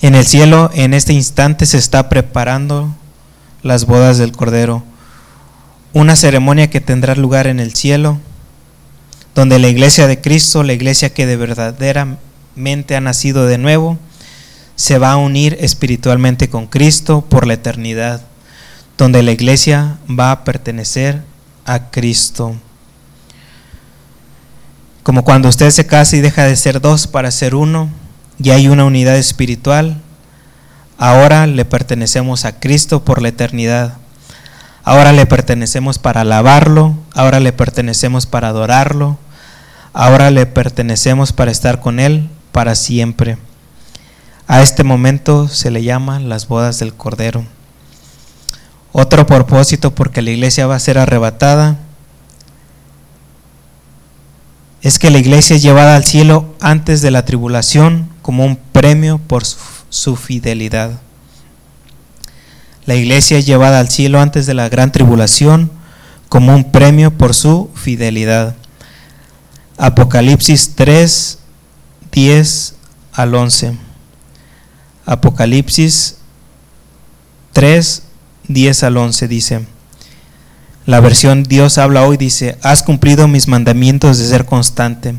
En el cielo, en este instante, se está preparando las bodas del Cordero. Una ceremonia que tendrá lugar en el cielo, donde la iglesia de Cristo, la iglesia que de verdaderamente ha nacido de nuevo, se va a unir espiritualmente con Cristo por la eternidad, donde la iglesia va a pertenecer a Cristo. Como cuando usted se casa y deja de ser dos para ser uno, y hay una unidad espiritual, ahora le pertenecemos a Cristo por la eternidad. Ahora le pertenecemos para alabarlo, ahora le pertenecemos para adorarlo, ahora le pertenecemos para estar con Él para siempre. A este momento se le llama las bodas del Cordero. Otro propósito porque la iglesia va a ser arrebatada es que la iglesia es llevada al cielo antes de la tribulación como un premio por su, fidelidad. La iglesia es llevada al cielo antes de la gran tribulación como un premio por su fidelidad. Apocalipsis 3, 10 al 11. Apocalipsis 3, 10 al 11 dice, la versión Dios habla hoy dice, has cumplido mis mandamientos de ser constante,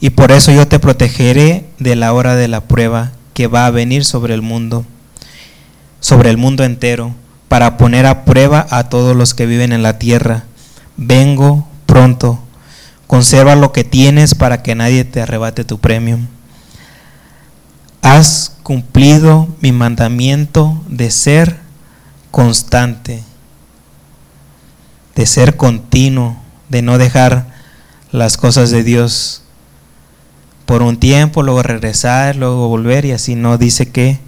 y por eso yo te protegeré de la hora de la prueba que va a venir sobre el mundo, sobre el mundo entero, para poner a prueba a todos los que viven en la tierra. Vengo pronto, conserva lo que tienes para que nadie te arrebate tu premio. Has cumplido mi mandamiento de ser constante de ser continuo, de no dejar las cosas de Dios por un tiempo, luego regresar, luego volver y así no dice que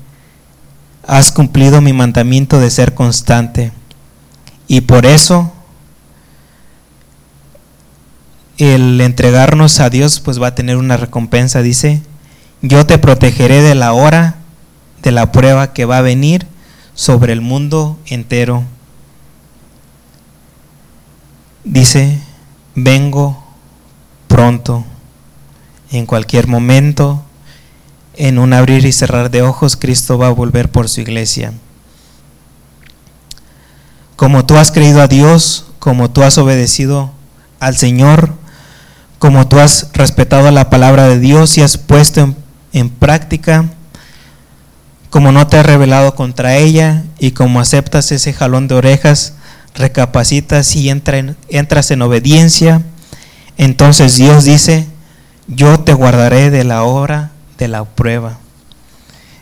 has cumplido mi mandamiento de ser constante. Y por eso el entregarnos a Dios pues va a tener una recompensa, dice, yo te protegeré de la hora de la prueba que va a venir sobre el mundo entero dice, vengo pronto, en cualquier momento, en un abrir y cerrar de ojos, Cristo va a volver por su iglesia. Como tú has creído a Dios, como tú has obedecido al Señor, como tú has respetado la palabra de Dios y has puesto en, en práctica, como no te has rebelado contra ella y como aceptas ese jalón de orejas, recapacitas y entras en obediencia, entonces Dios dice, yo te guardaré de la hora de la prueba.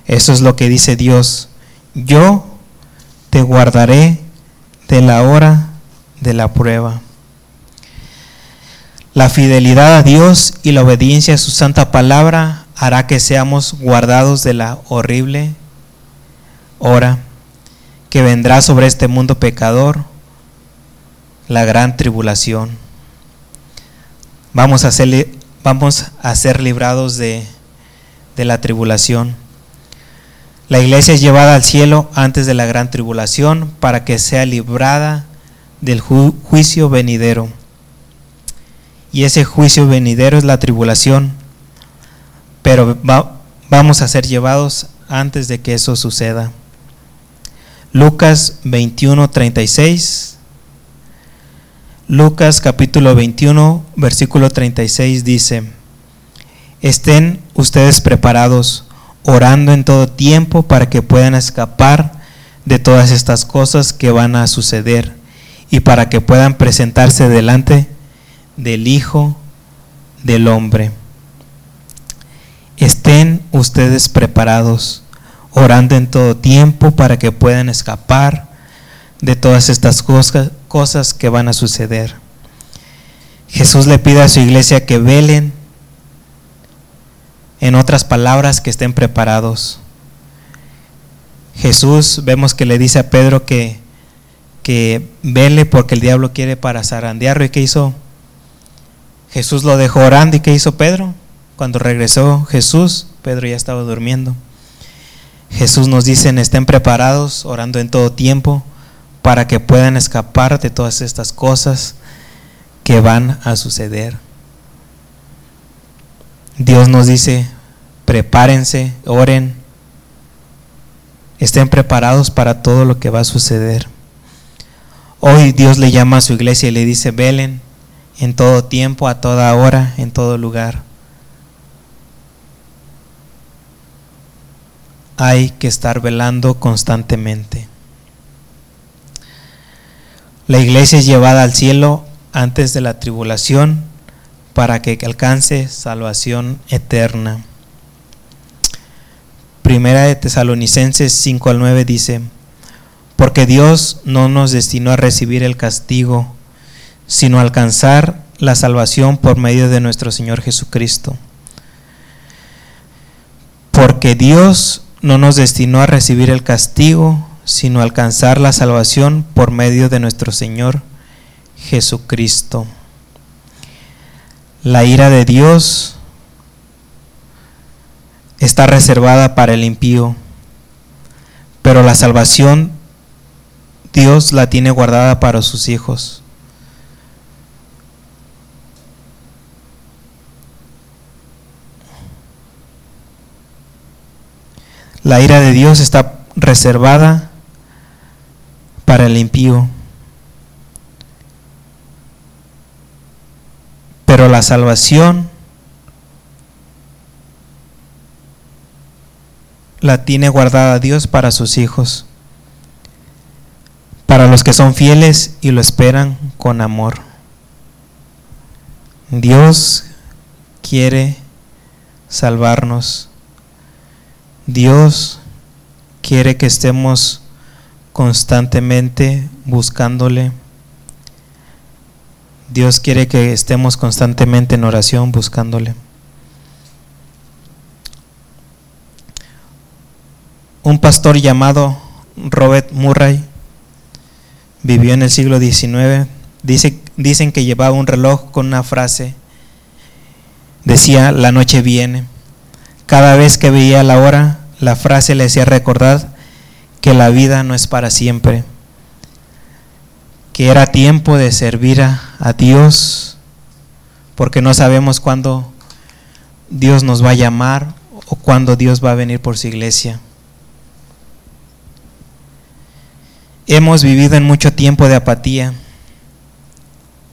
Eso es lo que dice Dios, yo te guardaré de la hora de la prueba. La fidelidad a Dios y la obediencia a su santa palabra hará que seamos guardados de la horrible hora que vendrá sobre este mundo pecador la gran tribulación. Vamos a ser, vamos a ser librados de, de la tribulación. La iglesia es llevada al cielo antes de la gran tribulación para que sea librada del juicio venidero. Y ese juicio venidero es la tribulación. Pero vamos a ser llevados antes de que eso suceda. Lucas 21, 36 Lucas capítulo 21, versículo 36 dice, estén ustedes preparados, orando en todo tiempo para que puedan escapar de todas estas cosas que van a suceder y para que puedan presentarse delante del Hijo del Hombre. Estén ustedes preparados, orando en todo tiempo para que puedan escapar de todas estas cosas, que van a suceder. Jesús le pide a su iglesia que velen, en otras palabras, que estén preparados. Jesús vemos que le dice a Pedro que, que vele porque el diablo quiere para zarandearlo. ¿Y qué hizo? Jesús lo dejó orando. ¿Y qué hizo Pedro? Cuando regresó Jesús, Pedro ya estaba durmiendo. Jesús nos dice, estén preparados, orando en todo tiempo, para que puedan escapar de todas estas cosas que van a suceder. Dios nos dice, prepárense, oren, estén preparados para todo lo que va a suceder. Hoy Dios le llama a su iglesia y le dice, velen en todo tiempo, a toda hora, en todo lugar. Hay que estar velando constantemente. La iglesia es llevada al cielo antes de la tribulación para que alcance salvación eterna. Primera de Tesalonicenses 5 al 9 dice, porque Dios no nos destinó a recibir el castigo, sino a alcanzar la salvación por medio de nuestro Señor Jesucristo. Porque Dios no nos destinó a recibir el castigo, sino a alcanzar la salvación por medio de nuestro Señor Jesucristo. La ira de Dios está reservada para el impío, pero la salvación Dios la tiene guardada para sus hijos. La ira de Dios está reservada para el impío. Pero la salvación la tiene guardada Dios para sus hijos, para los que son fieles y lo esperan con amor. Dios quiere salvarnos Dios quiere que estemos constantemente buscándole. Dios quiere que estemos constantemente en oración buscándole. Un pastor llamado Robert Murray vivió en el siglo XIX. Dice, dicen que llevaba un reloj con una frase. Decía, la noche viene. Cada vez que veía la hora, la frase le hacía recordar que la vida no es para siempre, que era tiempo de servir a, Dios, porque no sabemos cuándo Dios nos va a llamar o cuándo Dios va a venir por su iglesia. Hemos vivido en mucho tiempo de apatía.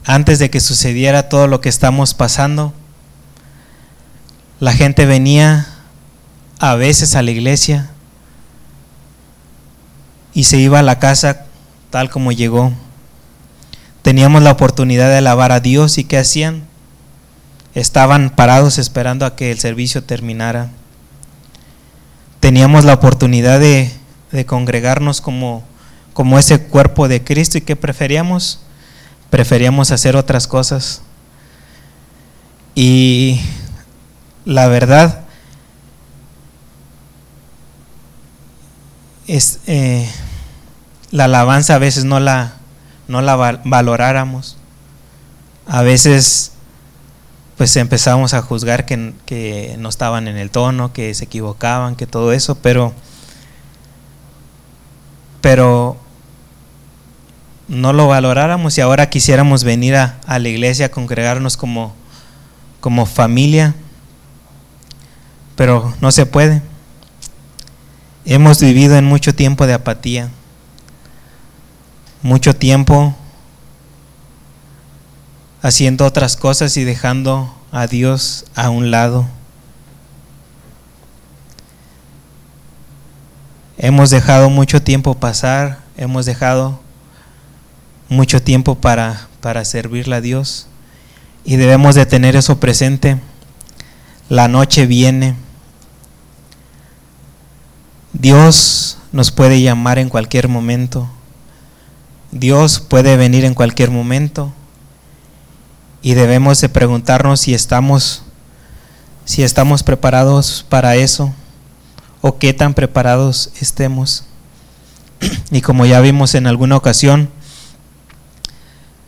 Antes de que sucediera todo lo que estamos pasando, la gente venía a veces a la iglesia y se iba a la casa tal como llegó. Teníamos la oportunidad de alabar a Dios y ¿qué hacían? Estaban parados esperando a que el servicio terminara. Teníamos la oportunidad de, de congregarnos como, como ese cuerpo de Cristo y ¿qué preferíamos? Preferíamos hacer otras cosas. Y la verdad, es, eh, la alabanza a veces no la, no la valoráramos. A veces pues empezamos a juzgar que, que, no estaban en el tono, que se equivocaban, que todo eso, pero, pero no lo valoráramos y ahora quisiéramos venir a, a la iglesia a congregarnos como, como familia, pero no se puede. Hemos vivido en mucho tiempo de apatía, mucho tiempo haciendo otras cosas y dejando a Dios a un lado. Hemos dejado mucho tiempo pasar, hemos dejado mucho tiempo para, para servirle a Dios y debemos de tener eso presente. La noche viene Dios nos puede llamar en cualquier momento. Dios puede venir en cualquier momento. Y debemos de preguntarnos si estamos si estamos preparados para eso o qué tan preparados estemos. Y como ya vimos en alguna ocasión,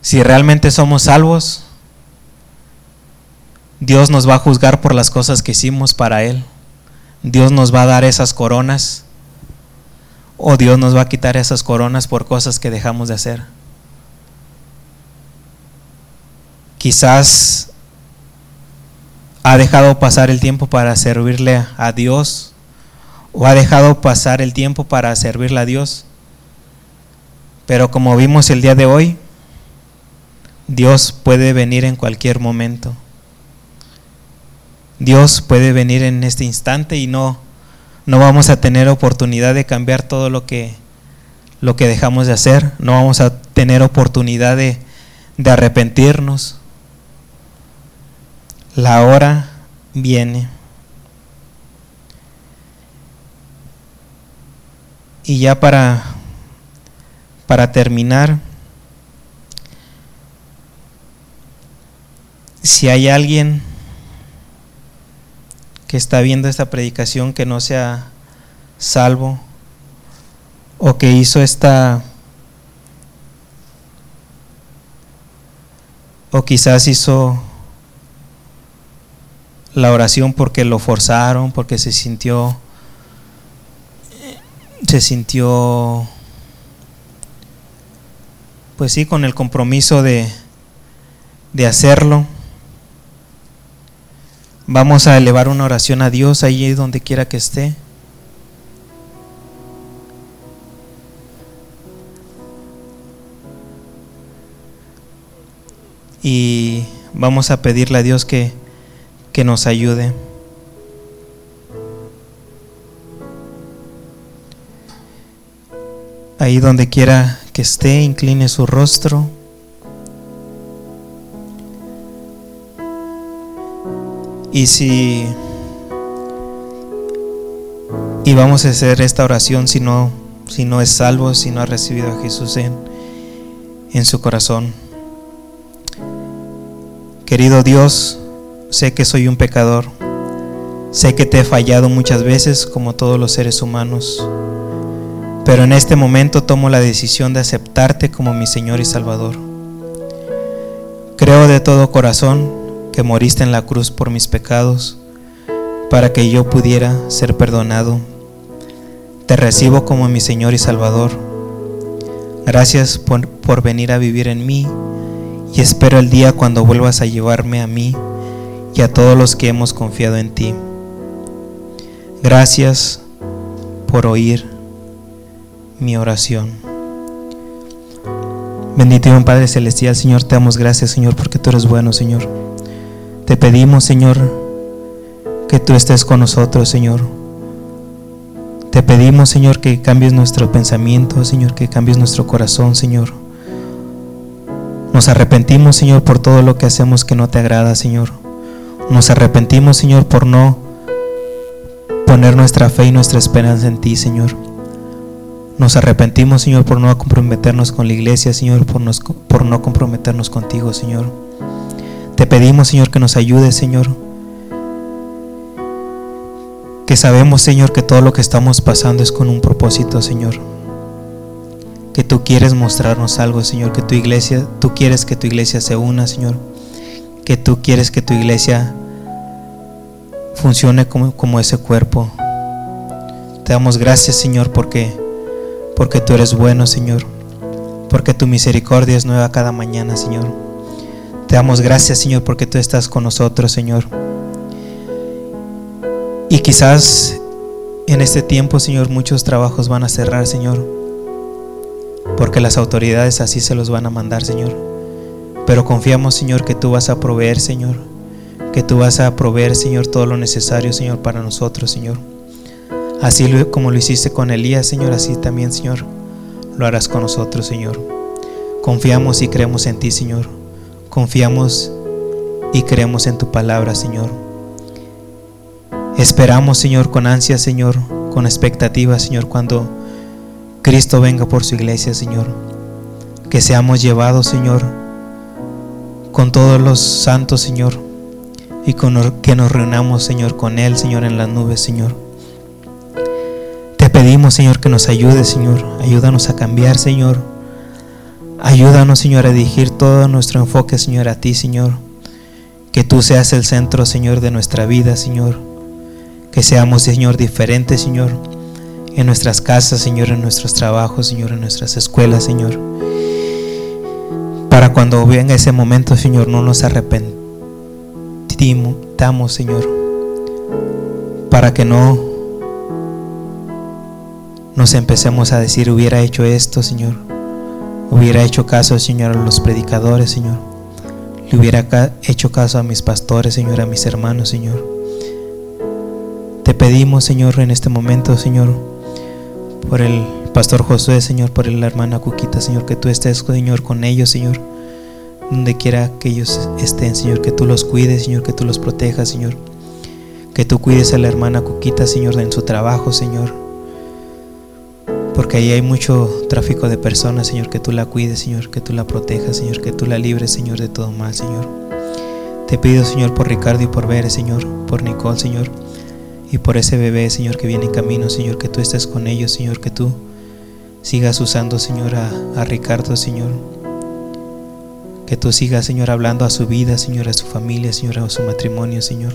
si realmente somos salvos, Dios nos va a juzgar por las cosas que hicimos para Él. Dios nos va a dar esas coronas o Dios nos va a quitar esas coronas por cosas que dejamos de hacer. Quizás ha dejado pasar el tiempo para servirle a Dios o ha dejado pasar el tiempo para servirle a Dios. Pero como vimos el día de hoy, Dios puede venir en cualquier momento. Dios puede venir en este instante y no, no vamos a tener oportunidad de cambiar todo lo que, lo que dejamos de hacer, no vamos a tener oportunidad de, de arrepentirnos. La hora viene. Y ya para, para terminar, si hay alguien que está viendo esta predicación que no sea salvo o que hizo esta o quizás hizo la oración porque lo forzaron, porque se sintió se sintió pues sí con el compromiso de de hacerlo. Vamos a elevar una oración a Dios allí donde quiera que esté. Y vamos a pedirle a Dios que, que nos ayude. Ahí donde quiera que esté, incline su rostro. Y si y vamos a hacer esta oración si no si no es salvo, si no ha recibido a Jesús en, en su corazón. Querido Dios, sé que soy un pecador. Sé que te he fallado muchas veces como todos los seres humanos. Pero en este momento tomo la decisión de aceptarte como mi Señor y Salvador. Creo de todo corazón moriste en la cruz por mis pecados para que yo pudiera ser perdonado. Te recibo como mi Señor y Salvador. Gracias por, por venir a vivir en mí y espero el día cuando vuelvas a llevarme a mí y a todos los que hemos confiado en ti. Gracias por oír mi oración. Bendito Padre Celestial, Señor, te damos gracias, Señor, porque tú eres bueno, Señor. Te pedimos, Señor, que tú estés con nosotros, Señor. Te pedimos, Señor, que cambies nuestro pensamiento, Señor, que cambies nuestro corazón, Señor. Nos arrepentimos, Señor, por todo lo que hacemos que no te agrada, Señor. Nos arrepentimos, Señor, por no poner nuestra fe y nuestra esperanza en ti, Señor. Nos arrepentimos, Señor, por no comprometernos con la iglesia, Señor, por, por no comprometernos contigo, Señor. Te pedimos, Señor, que nos ayudes, Señor. Que sabemos, Señor, que todo lo que estamos pasando es con un propósito, Señor que tú quieres mostrarnos algo, Señor, que tu iglesia, tú quieres que tu iglesia se una, Señor, que tú quieres que tu iglesia funcione como, como ese cuerpo. Te damos gracias, Señor, porque, porque tú eres bueno, Señor, porque tu misericordia es nueva cada mañana, Señor. Te damos gracias, Señor, porque tú estás con nosotros, Señor. Y quizás en este tiempo, Señor, muchos trabajos van a cerrar, Señor porque las autoridades así se los van a mandar, Señor. Pero confiamos, Señor, que tú vas a proveer, Señor, que tú vas a proveer, Señor, todo lo necesario, Señor, para nosotros, Señor. Así como lo hiciste con Elías, Señor, así también, Señor, lo harás con nosotros, Señor. Confiamos y creemos en ti, Señor. Confiamos y creemos en tu palabra, Señor. Esperamos, Señor, con ansia, Señor, con expectativa, Señor, cuando Cristo venga por su iglesia, Señor. Que seamos llevados, Señor, con todos los santos, Señor. Y con, que nos reunamos, Señor, con Él, Señor, en las nubes, Señor. Te pedimos, Señor, que nos ayude, Señor. Ayúdanos a cambiar, Señor. Ayúdanos, Señor, a dirigir todo nuestro enfoque, Señor, a ti, Señor. Que tú seas el centro, Señor, de nuestra vida, Señor. Que seamos, Señor, diferentes, Señor en nuestras casas, Señor, en nuestros trabajos, Señor, en nuestras escuelas, Señor. Para cuando venga ese momento, Señor, no nos arrepentimos, Señor. Para que no nos empecemos a decir, hubiera hecho esto, Señor. Hubiera hecho caso, Señor, a los predicadores, Señor. Le hubiera hecho caso a mis pastores, Señor, a mis hermanos, Señor. Te pedimos, Señor, en este momento, Señor, por el pastor Josué, Señor, por la hermana Cuquita, Señor, que tú estés, Señor, con ellos, Señor, donde quiera que ellos estén, Señor, que tú los cuides, Señor, que tú los protejas, Señor, que tú cuides a la hermana Cuquita, Señor, en su trabajo, Señor, Porque ahí hay mucho tráfico de personas, Señor, que tú la cuides, Señor, que tú la protejas, Señor, que tú la libres, Señor, de todo mal, Señor. Te pido, Señor, por Ricardo y por Veres, Señor, por Nicole, Señor, y por ese bebé, Señor, que viene en camino, Señor, que tú estés con ellos, Señor, que tú sigas usando, Señor, a, a Ricardo, Señor. Que tú sigas, Señor, hablando a su vida, Señor, a su familia, Señor, a su matrimonio, Señor.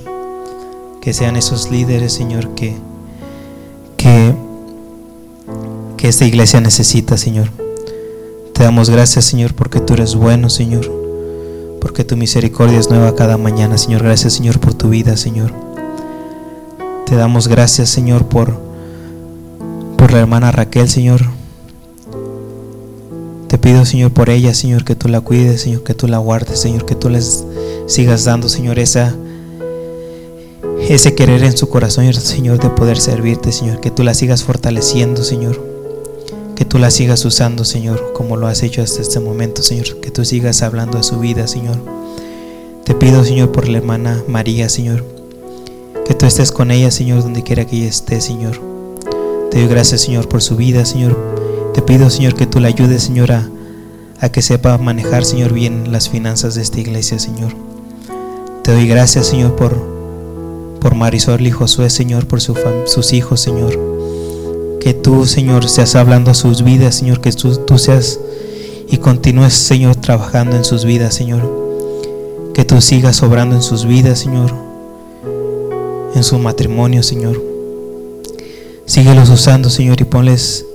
Que sean esos líderes, Señor, que, que, esta iglesia necesita, Señor. Te damos gracias, Señor, porque tú eres bueno, Señor. Porque tu misericordia es nueva cada mañana, Señor. Gracias, Señor, por tu vida, Señor. Te damos gracias, Señor, por, por la hermana Raquel, Señor. Te pido, Señor, por ella, Señor, que tú la cuides, Señor, que tú la guardes, Señor, que tú les sigas dando, Señor, esa ese querer en su corazón, Señor, de poder servirte, Señor, que tú la sigas fortaleciendo, Señor, que tú la sigas usando, Señor, como lo has hecho hasta este momento, Señor, que tú sigas hablando a su vida, Señor. Te pido, Señor, por la hermana María, Señor, que tú estés con ella, Señor, donde quiera que ella esté, Señor. Te doy gracias, Señor, por su vida, Señor. Te pido, Señor, que tú la ayudes, Señor, a, a que sepa manejar, Señor, bien las finanzas de esta iglesia, Señor. Te doy gracias, Señor, por por Marisol y Josué, Señor, por su sus hijos, Señor. Que tú, Señor, seas hablando a sus vidas, Señor, que tú, seas y continúes, Señor, trabajando en sus vidas, Señor. Que tú sigas obrando en sus vidas, Señor, en su matrimonio, Señor. Síguelos usando, Señor, y ponles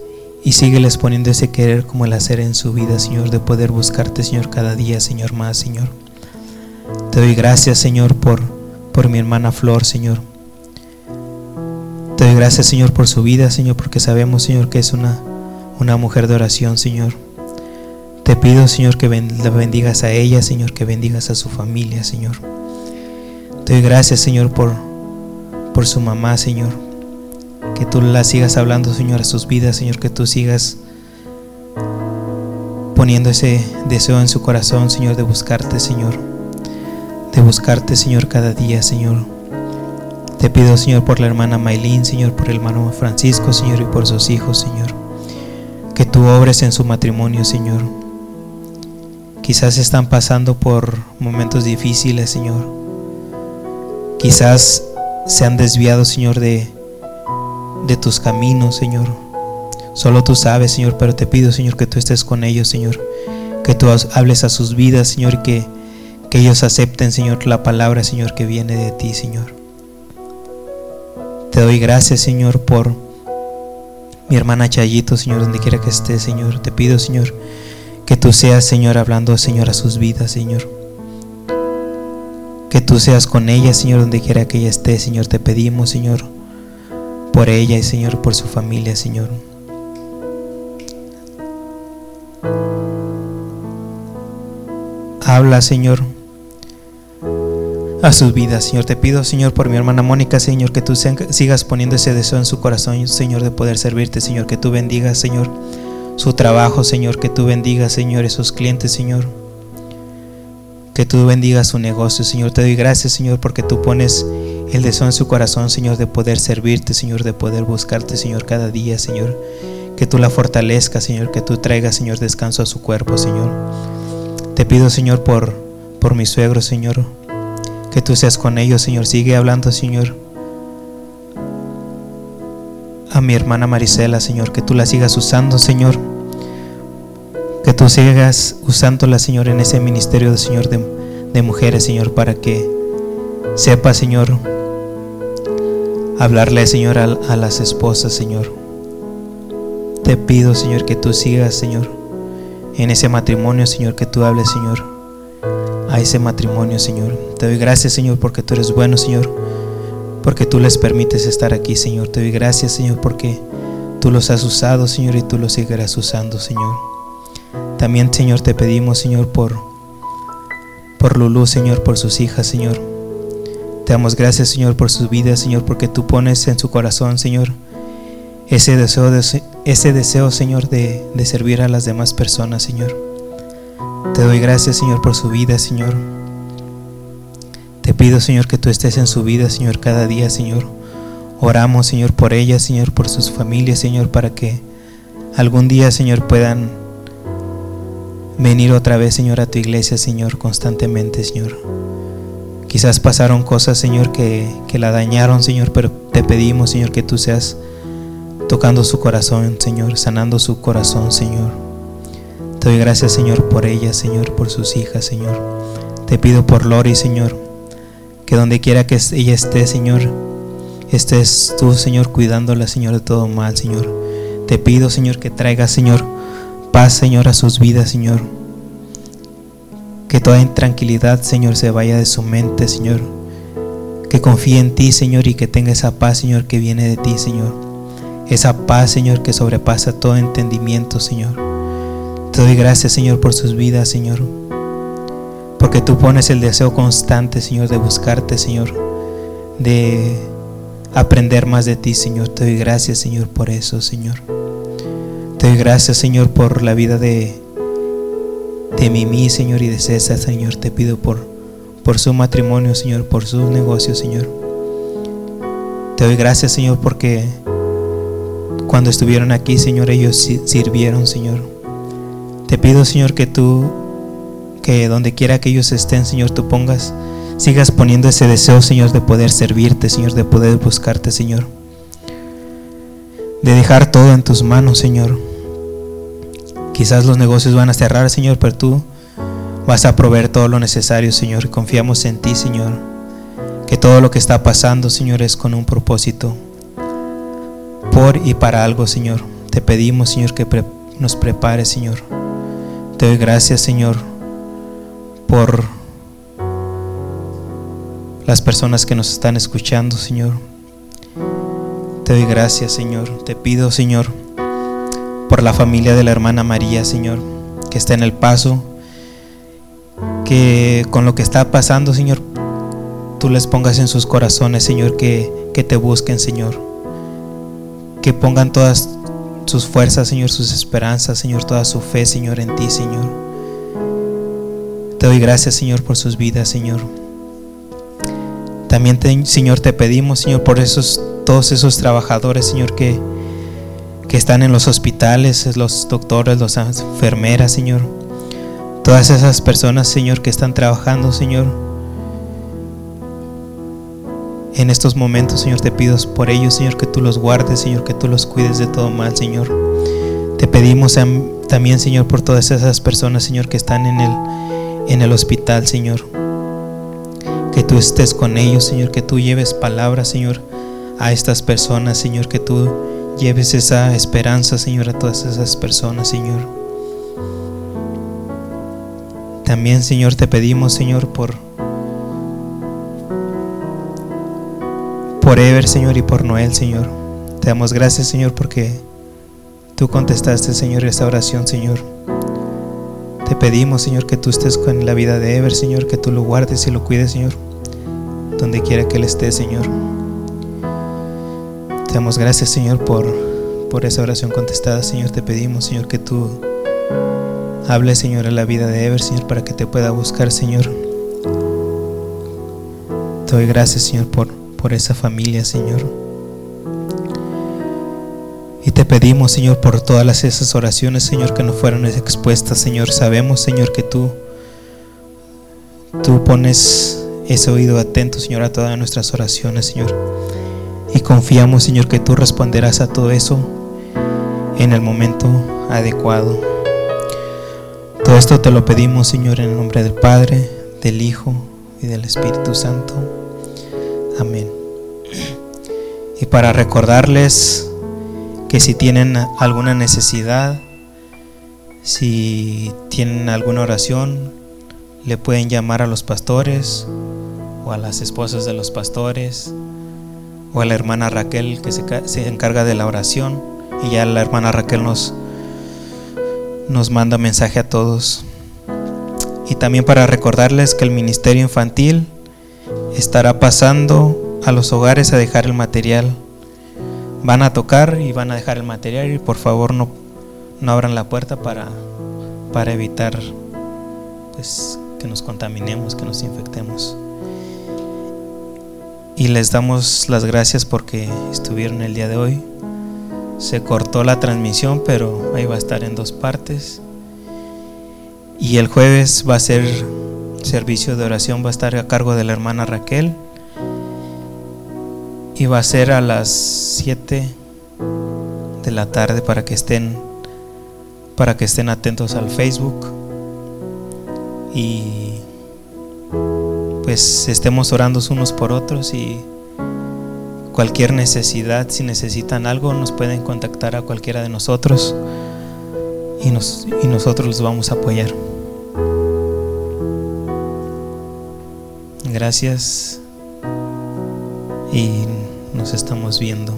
y sígueles poniendo ese querer como el hacer en su vida, Señor, de poder buscarte, Señor, cada día, Señor, más, Señor. Te doy gracias, Señor, por por mi hermana Flor, Señor. Te doy gracias, Señor, por su vida, Señor, porque sabemos, Señor, que es una, una mujer de oración, Señor. Te pido, Señor, que la bendigas a ella, Señor, que bendigas a su familia, Señor. Te doy gracias, Señor, por, por su mamá, Señor. Que tú la sigas hablando, Señor, a sus vidas, Señor, que tú sigas poniendo ese deseo en su corazón, Señor, de buscarte, Señor de buscarte, Señor, cada día, Señor. Te pido, Señor, por la hermana Maylin, Señor, por el hermano Francisco, Señor, y por sus hijos, Señor. Que tú obres en su matrimonio, Señor. Quizás están pasando por momentos difíciles, Señor. Quizás se han desviado, Señor, de, de tus caminos, Señor. Solo tú sabes, Señor, pero te pido, Señor, que tú estés con ellos, Señor. Que tú hables a sus vidas, Señor, y que que ellos acepten, Señor, la palabra, Señor, que viene de ti, Señor. Te doy gracias, Señor, por mi hermana Chayito, Señor, donde quiera que esté, Señor. Te pido, Señor, que tú seas, Señor, hablando, Señor, a sus vidas, Señor. Que tú seas con ella, Señor, donde quiera que ella esté, Señor. Te pedimos, Señor, por ella y, Señor, por su familia, Señor. Habla, Señor a sus vidas, Señor. Te pido, Señor, por mi hermana Mónica, Señor, que tú sigas poniendo ese deseo en su corazón, Señor, de poder servirte, Señor. Que tú bendigas, Señor, su trabajo, Señor. Que tú bendigas, Señor, esos clientes, Señor. Que tú bendigas su negocio, Señor. Te doy gracias, Señor, porque tú pones el deseo en su corazón, Señor, de poder servirte, Señor, de poder buscarte, Señor, cada día, Señor. Que tú la fortalezcas, Señor, que tú traigas, Señor, descanso a su cuerpo, Señor. Te pido, Señor, por, por mi suegro, Señor que tú seas con ellos, Señor. Sigue hablando, Señor. A mi hermana Marisela, Señor, que tú la sigas usando, Señor. Que tú sigas usándola, Señor, en ese ministerio, Señor, de, mujeres, Señor, para que sepa, Señor, hablarle, Señor, a las esposas, Señor. Te pido, Señor, que tú sigas, Señor, en ese matrimonio, Señor, que tú hables, Señor a ese matrimonio, Señor. Te doy gracias, Señor, porque tú eres bueno, Señor, porque tú les permites estar aquí, Señor. Te doy gracias, Señor, porque tú los has usado, Señor, y tú los seguirás usando, Señor. También, Señor, te pedimos, Señor, por, por Lulú, Señor, por sus hijas, Señor. Te damos gracias, Señor, por su vida, Señor, porque tú pones en su corazón, Señor, ese deseo, de, ese deseo Señor, de, de servir a las demás personas, Señor. Te doy gracias, Señor, por su vida, Señor. Te pido, Señor, que tú estés en su vida, Señor, cada día, Señor. Oramos, Señor, por ella, Señor, por sus familias, Señor, para que algún día, Señor, puedan venir otra vez, Señor, a tu iglesia, Señor, constantemente, Señor. Quizás pasaron cosas, Señor, que, que la dañaron, Señor, pero te pedimos, Señor, que tú seas tocando su corazón, Señor, sanando su corazón, Señor. Te doy gracias, Señor, por ella, Señor, por sus hijas, Señor. Te pido por Lori, Señor, que donde quiera que ella esté, Señor, estés tú, Señor, cuidándola, Señor, de todo mal, Señor. Te pido, Señor, que traiga, Señor, paz, Señor, a sus vidas, Señor. Que toda intranquilidad, Señor, se vaya de su mente, Señor. Que confíe en ti, Señor, y que tenga esa paz, Señor, que viene de ti, Señor. Esa paz, Señor, que sobrepasa todo entendimiento, Señor. Te doy gracias, Señor, por sus vidas, Señor. Porque tú pones el deseo constante, Señor, de buscarte, Señor. De aprender más de ti, Señor. Te doy gracias, Señor, por eso, Señor. Te doy gracias, Señor, por la vida de, de Mimi, Señor, y de César, Señor. Te pido por, por su matrimonio, Señor, por sus negocios, Señor. Te doy gracias, Señor, porque cuando estuvieron aquí, Señor, ellos sirvieron, Señor. Te pido, Señor, que tú, que donde quiera que ellos estén, Señor, tú pongas sigas poniendo ese deseo, Señor, de poder servirte, Señor, de poder buscarte, Señor. De dejar todo en tus manos, Señor. Quizás los negocios van a cerrar, Señor, pero tú vas a proveer todo lo necesario, Señor. Confiamos en ti, Señor. Que todo lo que está pasando, Señor, es con un propósito. Por y para algo, Señor. Te pedimos, Señor, que nos prepares, Señor. Te doy gracias, Señor, por las personas que nos están escuchando, Señor. Te doy gracias, Señor. Te pido, Señor, por la familia de la hermana María, Señor, que está en el paso, que con lo que está pasando, Señor, tú les pongas en sus corazones, Señor, que, que te busquen, Señor. Que pongan todas sus fuerzas, Señor, sus esperanzas, Señor, toda su fe, Señor, en ti, Señor. Te doy gracias, Señor, por sus vidas, Señor. También, Señor, te pedimos, Señor, por esos, todos esos trabajadores, Señor, que, que están en los hospitales, los doctores, las enfermeras, Señor. Todas esas personas, Señor, que están trabajando, Señor. En estos momentos, Señor, te pido por ellos, Señor, que tú los guardes, Señor, que tú los cuides de todo mal, Señor. Te pedimos también, Señor, por todas esas personas, Señor, que están en el, en el hospital, Señor que tú estés con ellos, Señor, que tú lleves palabras, Señor, a estas personas, Señor, que tú lleves esa esperanza, Señor, a todas esas personas, Señor. También, Señor, te pedimos, Señor, por por Ever, Señor, y por Noel, Señor. Te damos gracias, Señor, porque tú contestaste, Señor, esta oración, Señor. Te pedimos, Señor, que tú estés con la vida de Ever, Señor, que tú lo guardes y lo cuides, Señor, donde quiera que él esté, Señor. Te damos gracias, Señor, por, por esa oración contestada, Señor. Te pedimos, Señor, que tú hables, Señor, a la vida de Ever, Señor, para que te pueda buscar, Señor. Te doy gracias, Señor, por, por esa familia, Señor. Y te pedimos, Señor, por todas esas oraciones, Señor, que no fueron expuestas, Señor. Sabemos, Señor, que tú, tú pones ese oído atento, Señor, a todas nuestras oraciones, Señor. Y confiamos, Señor, que tú responderás a todo eso en el momento adecuado. Todo esto te lo pedimos, Señor, en el nombre del Padre, del Hijo y del Espíritu Santo. Amén. Y para recordarles que si tienen alguna necesidad, si tienen alguna oración, le pueden llamar a los pastores o a las esposas de los pastores o a la hermana Raquel que se, encarga de la oración y ya la hermana Raquel nos, nos manda mensaje a todos. Y también para recordarles que el Ministerio Infantil estará pasando a los hogares a dejar el material van a tocar y van a dejar el material y por favor no, no abran la puerta para, para evitar pues, que nos contaminemos, que nos infectemos. Y les damos las gracias porque estuvieron el día de hoy. se cortó la transmisión, pero ahí va a estar en dos partes. Y el jueves va a ser servicio de oración, va a estar a cargo de la hermana Raquel. Y va a ser a las 7 de la tarde para que estén para que estén atentos al Facebook y pues estemos orando unos por otros y cualquier necesidad, si necesitan algo, nos pueden contactar a cualquiera de nosotros y, nos, y nosotros los vamos a apoyar. Gracias y nos estamos viendo.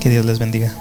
Que Dios les bendiga.